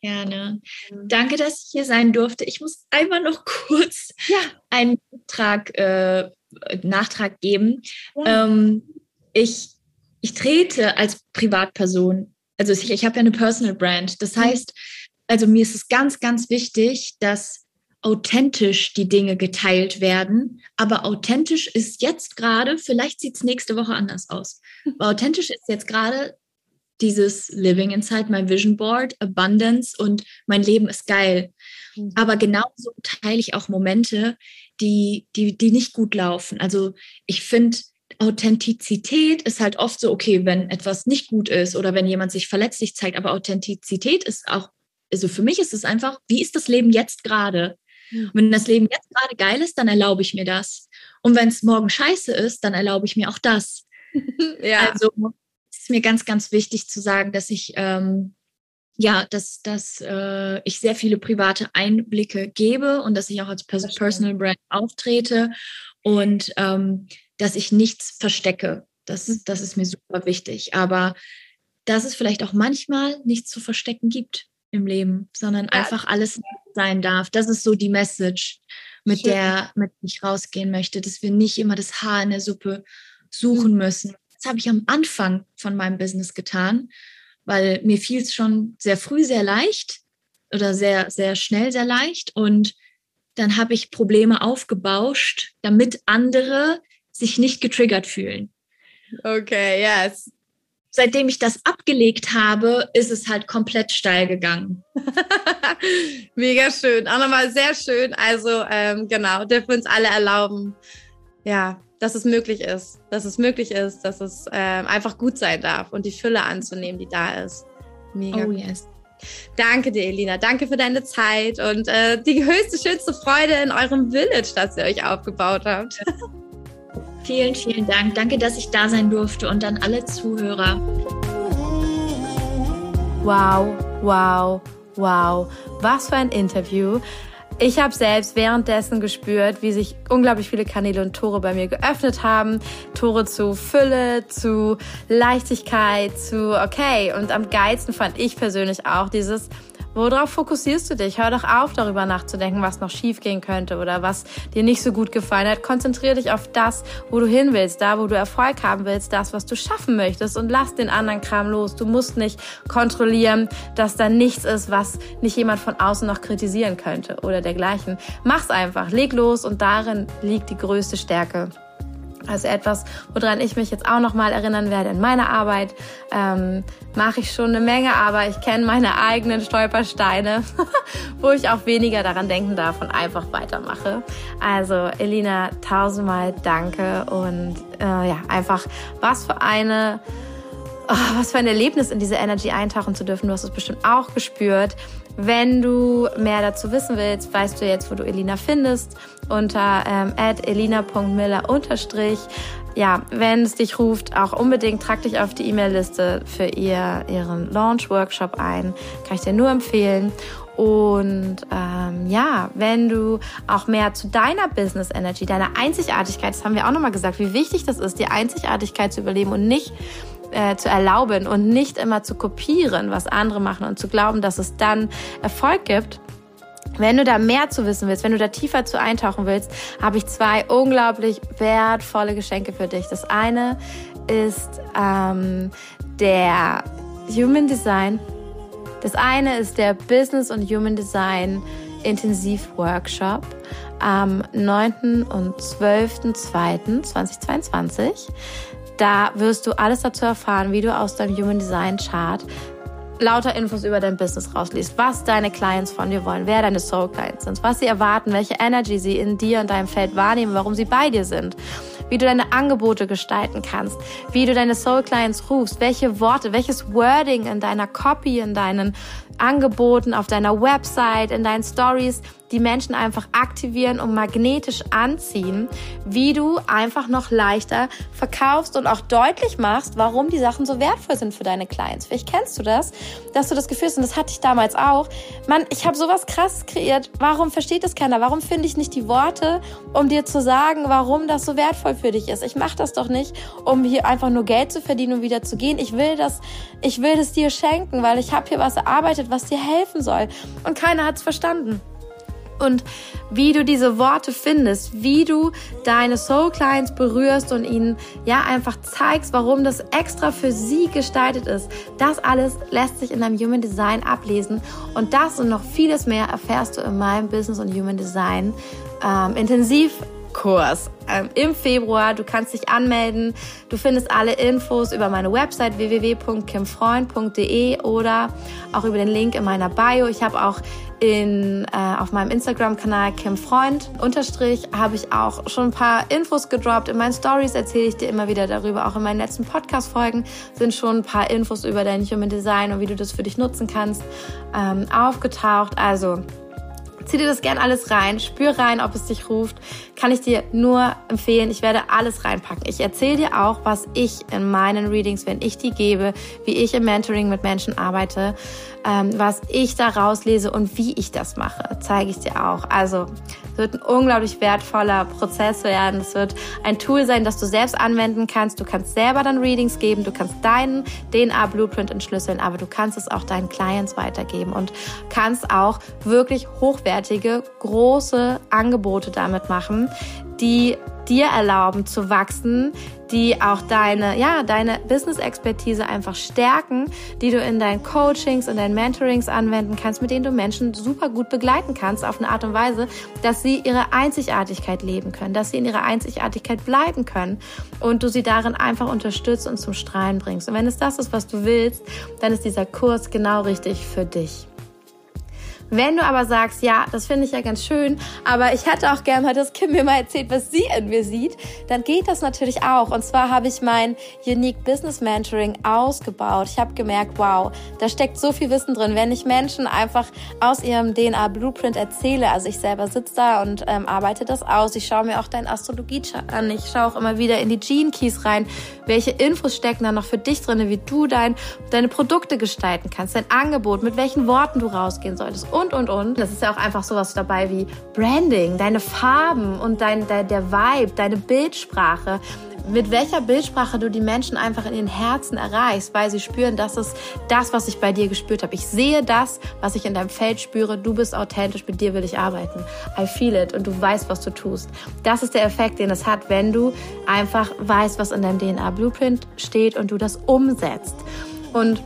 Gerne. Danke, dass ich hier sein durfte. Ich muss einmal noch kurz ja. einen Beitrag äh, Nachtrag geben. Ja. Ähm, ich, ich trete als Privatperson, also ich, ich habe ja eine Personal Brand. Das mhm. heißt, also mir ist es ganz, ganz wichtig, dass authentisch die Dinge geteilt werden. Aber authentisch ist jetzt gerade, vielleicht sieht es nächste Woche anders aus. Aber authentisch ist jetzt gerade dieses Living Inside My Vision Board, Abundance und mein Leben ist geil. Mhm. Aber genauso teile ich auch Momente, die, die, die nicht gut laufen. Also ich finde, Authentizität ist halt oft so, okay, wenn etwas nicht gut ist oder wenn jemand sich verletzlich zeigt, aber Authentizität ist auch, also für mich ist es einfach, wie ist das Leben jetzt gerade? Und wenn das Leben jetzt gerade geil ist, dann erlaube ich mir das. Und wenn es morgen scheiße ist, dann erlaube ich mir auch das. ja. Also es ist mir ganz, ganz wichtig zu sagen, dass ich ähm, ja, dass, dass äh, ich sehr viele private Einblicke gebe und dass ich auch als Pers Personal Brand auftrete und ähm, dass ich nichts verstecke. Das, mhm. das ist mir super wichtig. Aber dass es vielleicht auch manchmal nichts zu verstecken gibt im Leben, sondern ja. einfach alles sein darf. Das ist so die Message, mit Schön. der mit ich rausgehen möchte, dass wir nicht immer das Haar in der Suppe suchen mhm. müssen. Das habe ich am Anfang von meinem Business getan, weil mir fiel es schon sehr früh sehr leicht oder sehr, sehr schnell sehr leicht. Und dann habe ich Probleme aufgebauscht, damit andere sich nicht getriggert fühlen. Okay, yes. Seitdem ich das abgelegt habe, ist es halt komplett steil gegangen. Mega schön. Auch nochmal sehr schön. Also, ähm, genau, dürfen wir uns alle erlauben, ja, dass es möglich ist, dass es möglich ist, dass es äh, einfach gut sein darf und die Fülle anzunehmen, die da ist. Mega. Oh yes. Danke dir, Elina. Danke für deine Zeit und äh, die höchste, schönste Freude in eurem Village, das ihr euch aufgebaut habt. vielen, vielen Dank. Danke, dass ich da sein durfte und an alle Zuhörer. Wow, wow, wow. Was für ein Interview. Ich habe selbst währenddessen gespürt, wie sich unglaublich viele Kanäle und Tore bei mir geöffnet haben. Tore zu Fülle, zu Leichtigkeit, zu okay. Und am geilsten fand ich persönlich auch dieses Worauf fokussierst du dich? Hör doch auf, darüber nachzudenken, was noch schiefgehen könnte oder was dir nicht so gut gefallen hat. Konzentriere dich auf das, wo du hin willst, da, wo du Erfolg haben willst, das, was du schaffen möchtest und lass den anderen Kram los. Du musst nicht kontrollieren, dass da nichts ist, was nicht jemand von außen noch kritisieren könnte oder dergleichen. Mach's einfach, leg los und darin liegt die größte Stärke. Also etwas, woran ich mich jetzt auch nochmal erinnern werde in meiner Arbeit, ähm, mache ich schon eine Menge, aber ich kenne meine eigenen Stolpersteine, wo ich auch weniger daran denken darf und einfach weitermache. Also Elina, tausendmal danke und äh, ja, einfach was für eine oh, was für ein Erlebnis in diese Energy eintauchen zu dürfen. Du hast es bestimmt auch gespürt. Wenn du mehr dazu wissen willst, weißt du jetzt, wo du Elina findest, unter ähm, elina.miller. Ja, wenn es dich ruft, auch unbedingt trag dich auf die E-Mail-Liste für ihr, ihren Launch-Workshop ein. Kann ich dir nur empfehlen. Und ähm, ja, wenn du auch mehr zu deiner Business Energy, deiner Einzigartigkeit, das haben wir auch nochmal gesagt, wie wichtig das ist, die Einzigartigkeit zu überleben und nicht äh, zu erlauben und nicht immer zu kopieren, was andere machen und zu glauben, dass es dann Erfolg gibt. Wenn du da mehr zu wissen willst, wenn du da tiefer zu eintauchen willst, habe ich zwei unglaublich wertvolle Geschenke für dich. Das eine ist ähm, der Human Design. Das eine ist der Business und Human Design Intensiv Workshop am 9. und 12.02.2022. Da wirst du alles dazu erfahren, wie du aus deinem Human Design Chart lauter Infos über dein Business rausliest, was deine Clients von dir wollen, wer deine Soul Clients sind, was sie erwarten, welche Energy sie in dir und deinem Feld wahrnehmen, warum sie bei dir sind, wie du deine Angebote gestalten kannst, wie du deine Soul Clients rufst, welche Worte, welches Wording in deiner Copy, in deinen Angeboten, auf deiner Website, in deinen Stories die Menschen einfach aktivieren und magnetisch anziehen, wie du einfach noch leichter verkaufst und auch deutlich machst, warum die Sachen so wertvoll sind für deine Clients. Vielleicht kennst du das, dass du das Gefühl hast, und das hatte ich damals auch, Mann, ich habe sowas krass kreiert, warum versteht das keiner? Warum finde ich nicht die Worte, um dir zu sagen, warum das so wertvoll für dich ist? Ich mache das doch nicht, um hier einfach nur Geld zu verdienen und wieder zu gehen. Ich will das, ich will das dir schenken, weil ich habe hier was erarbeitet, was dir helfen soll. Und keiner hat es verstanden und wie du diese Worte findest, wie du deine Soul Clients berührst und ihnen ja einfach zeigst, warum das extra für sie gestaltet ist. Das alles lässt sich in deinem Human Design ablesen und das und noch vieles mehr erfährst du in meinem Business und Human Design ähm, intensiv Kurs ähm, im Februar. Du kannst dich anmelden. Du findest alle Infos über meine Website www.kimfreund.de oder auch über den Link in meiner Bio. Ich habe auch in, äh, auf meinem Instagram-Kanal Kim Freund unterstrich habe ich auch schon ein paar Infos gedroppt. In meinen Stories erzähle ich dir immer wieder darüber. Auch in meinen letzten Podcast-Folgen sind schon ein paar Infos über dein Human Design und wie du das für dich nutzen kannst ähm, aufgetaucht. Also zieh dir das gern alles rein, spür rein, ob es dich ruft. Kann ich dir nur empfehlen. Ich werde alles reinpacken. Ich erzähle dir auch, was ich in meinen Readings, wenn ich die gebe, wie ich im Mentoring mit Menschen arbeite, ähm, was ich da rauslese und wie ich das mache, zeige ich dir auch. Also es wird ein unglaublich wertvoller Prozess werden. Es wird ein Tool sein, das du selbst anwenden kannst. Du kannst selber dann Readings geben, du kannst deinen DNA-Blueprint entschlüsseln, aber du kannst es auch deinen Clients weitergeben und kannst auch wirklich hochwertige, große Angebote damit machen, die dir erlauben zu wachsen, die auch deine, ja, deine Business-Expertise einfach stärken, die du in deinen Coachings und deinen Mentorings anwenden kannst, mit denen du Menschen super gut begleiten kannst auf eine Art und Weise, dass sie ihre Einzigartigkeit leben können, dass sie in ihrer Einzigartigkeit bleiben können und du sie darin einfach unterstützt und zum Strahlen bringst. Und wenn es das ist, was du willst, dann ist dieser Kurs genau richtig für dich. Wenn du aber sagst, ja, das finde ich ja ganz schön, aber ich hätte auch gerne mal, dass Kim mir mal erzählt, was sie in mir sieht, dann geht das natürlich auch. Und zwar habe ich mein Unique Business Mentoring ausgebaut. Ich habe gemerkt, wow, da steckt so viel Wissen drin. Wenn ich Menschen einfach aus ihrem DNA Blueprint erzähle, also ich selber sitze da und ähm, arbeite das aus, ich schaue mir auch dein Astrologie-Chart an, ich schaue auch immer wieder in die Gene Keys rein, welche Infos stecken da noch für dich drin, wie du dein, deine Produkte gestalten kannst, dein Angebot, mit welchen Worten du rausgehen solltest und, und, und. Das ist ja auch einfach sowas dabei wie Branding, deine Farben und dein, der, der Vibe, deine Bildsprache mit welcher Bildsprache du die Menschen einfach in den Herzen erreichst, weil sie spüren, das ist das, was ich bei dir gespürt habe. Ich sehe das, was ich in deinem Feld spüre. Du bist authentisch, mit dir will ich arbeiten. I feel it und du weißt, was du tust. Das ist der Effekt, den es hat, wenn du einfach weißt, was in deinem DNA-Blueprint steht und du das umsetzt. Und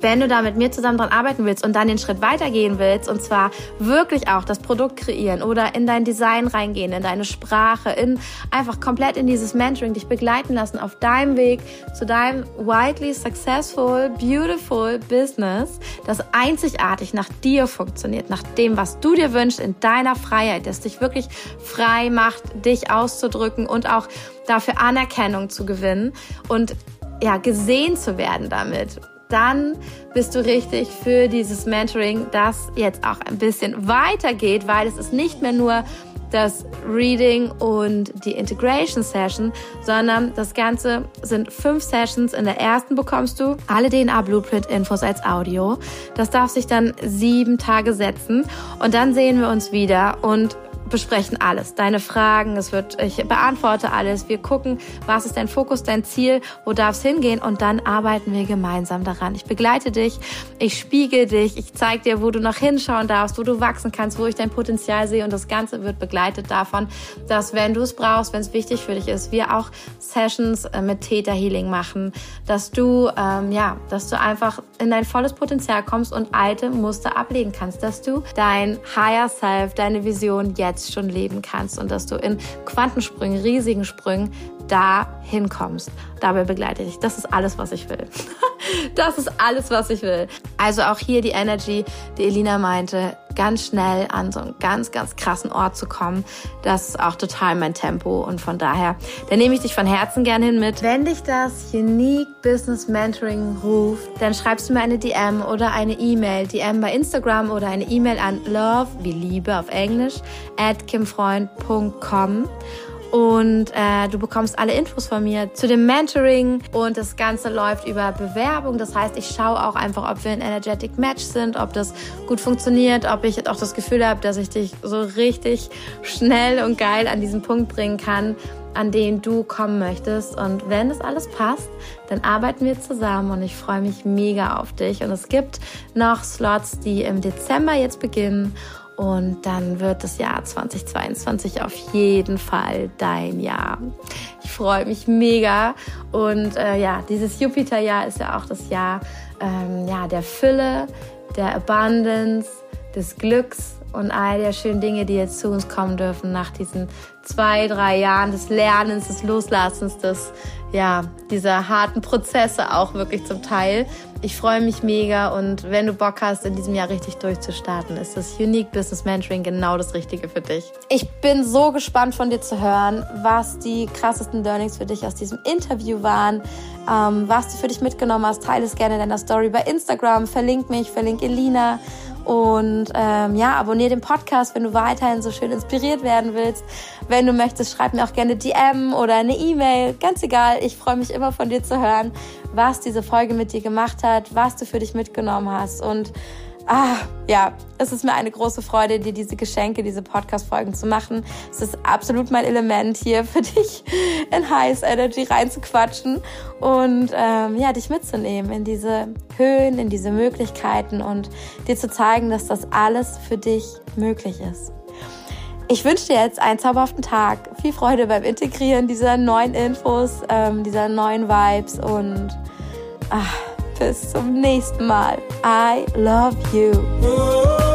wenn du da mit mir zusammen dran arbeiten willst und dann den Schritt weitergehen willst und zwar wirklich auch das Produkt kreieren oder in dein Design reingehen, in deine Sprache, in einfach komplett in dieses Mentoring dich begleiten lassen auf deinem Weg zu deinem widely successful, beautiful Business, das einzigartig nach dir funktioniert, nach dem, was du dir wünschst in deiner Freiheit, das dich wirklich frei macht, dich auszudrücken und auch dafür Anerkennung zu gewinnen und ja, gesehen zu werden damit dann bist du richtig für dieses Mentoring, das jetzt auch ein bisschen weitergeht, weil es ist nicht mehr nur das Reading und die Integration Session, sondern das Ganze sind fünf Sessions. In der ersten bekommst du alle DNA Blueprint Infos als Audio. Das darf sich dann sieben Tage setzen und dann sehen wir uns wieder und besprechen alles, deine Fragen, es wird, ich beantworte alles, wir gucken, was ist dein Fokus, dein Ziel, wo darf es hingehen und dann arbeiten wir gemeinsam daran. Ich begleite dich, ich spiegel dich, ich zeige dir, wo du noch hinschauen darfst, wo du wachsen kannst, wo ich dein Potenzial sehe und das Ganze wird begleitet davon, dass wenn du es brauchst, wenn es wichtig für dich ist, wir auch Sessions äh, mit Theta Healing machen, dass du, ähm, ja, dass du einfach in dein volles Potenzial kommst und alte Muster ablegen kannst, dass du dein Higher Self, deine Vision jetzt jetzt schon leben kannst und dass du in Quantensprüngen, riesigen Sprüngen da hinkommst. Dabei begleite ich dich. Das ist alles, was ich will. das ist alles, was ich will. Also auch hier die Energy, die Elina meinte, ganz schnell an so einen ganz, ganz krassen Ort zu kommen. Das ist auch total mein Tempo und von daher, da nehme ich dich von Herzen gern hin mit. Wenn dich das Unique Business Mentoring ruft, dann schreibst du mir eine DM oder eine E-Mail, DM bei Instagram oder eine E-Mail an love, wie Liebe auf Englisch, at kimfreund.com und äh, du bekommst alle Infos von mir zu dem Mentoring und das Ganze läuft über Bewerbung. Das heißt, ich schaue auch einfach, ob wir ein Energetic Match sind, ob das gut funktioniert, ob ich auch das Gefühl habe, dass ich dich so richtig schnell und geil an diesen Punkt bringen kann, an den du kommen möchtest. Und wenn das alles passt, dann arbeiten wir zusammen und ich freue mich mega auf dich. Und es gibt noch Slots, die im Dezember jetzt beginnen. Und dann wird das Jahr 2022 auf jeden Fall dein Jahr. Ich freue mich mega. Und äh, ja, dieses Jupiter-Jahr ist ja auch das Jahr ähm, ja, der Fülle, der Abundance, des Glücks und all der schönen Dinge, die jetzt zu uns kommen dürfen nach diesen zwei, drei Jahren des Lernens, des Loslassens, des, ja, dieser harten Prozesse auch wirklich zum Teil. Ich freue mich mega und wenn du Bock hast, in diesem Jahr richtig durchzustarten, ist das Unique Business Mentoring genau das Richtige für dich. Ich bin so gespannt von dir zu hören, was die krassesten Learnings für dich aus diesem Interview waren, ähm, was du für dich mitgenommen hast. Teile es gerne in deiner Story bei Instagram, verlink mich, verlink Elina und ähm, ja, abonniere den Podcast, wenn du weiterhin so schön inspiriert werden willst. Wenn du möchtest, schreib mir auch gerne DM oder eine E-Mail. Ganz egal, ich freue mich immer von dir zu hören, was diese Folge mit dir gemacht hat, was du für dich mitgenommen hast. Und Ah, ja, es ist mir eine große Freude, dir diese Geschenke, diese Podcast-Folgen zu machen. Es ist absolut mein Element hier für dich in Highs Energy reinzuquatschen und ähm, ja, dich mitzunehmen in diese Höhen, in diese Möglichkeiten und dir zu zeigen, dass das alles für dich möglich ist. Ich wünsche dir jetzt einen zauberhaften Tag. Viel Freude beim Integrieren dieser neuen Infos, ähm, dieser neuen Vibes und ah, bis zum nächsten Mal. I love you. Oh.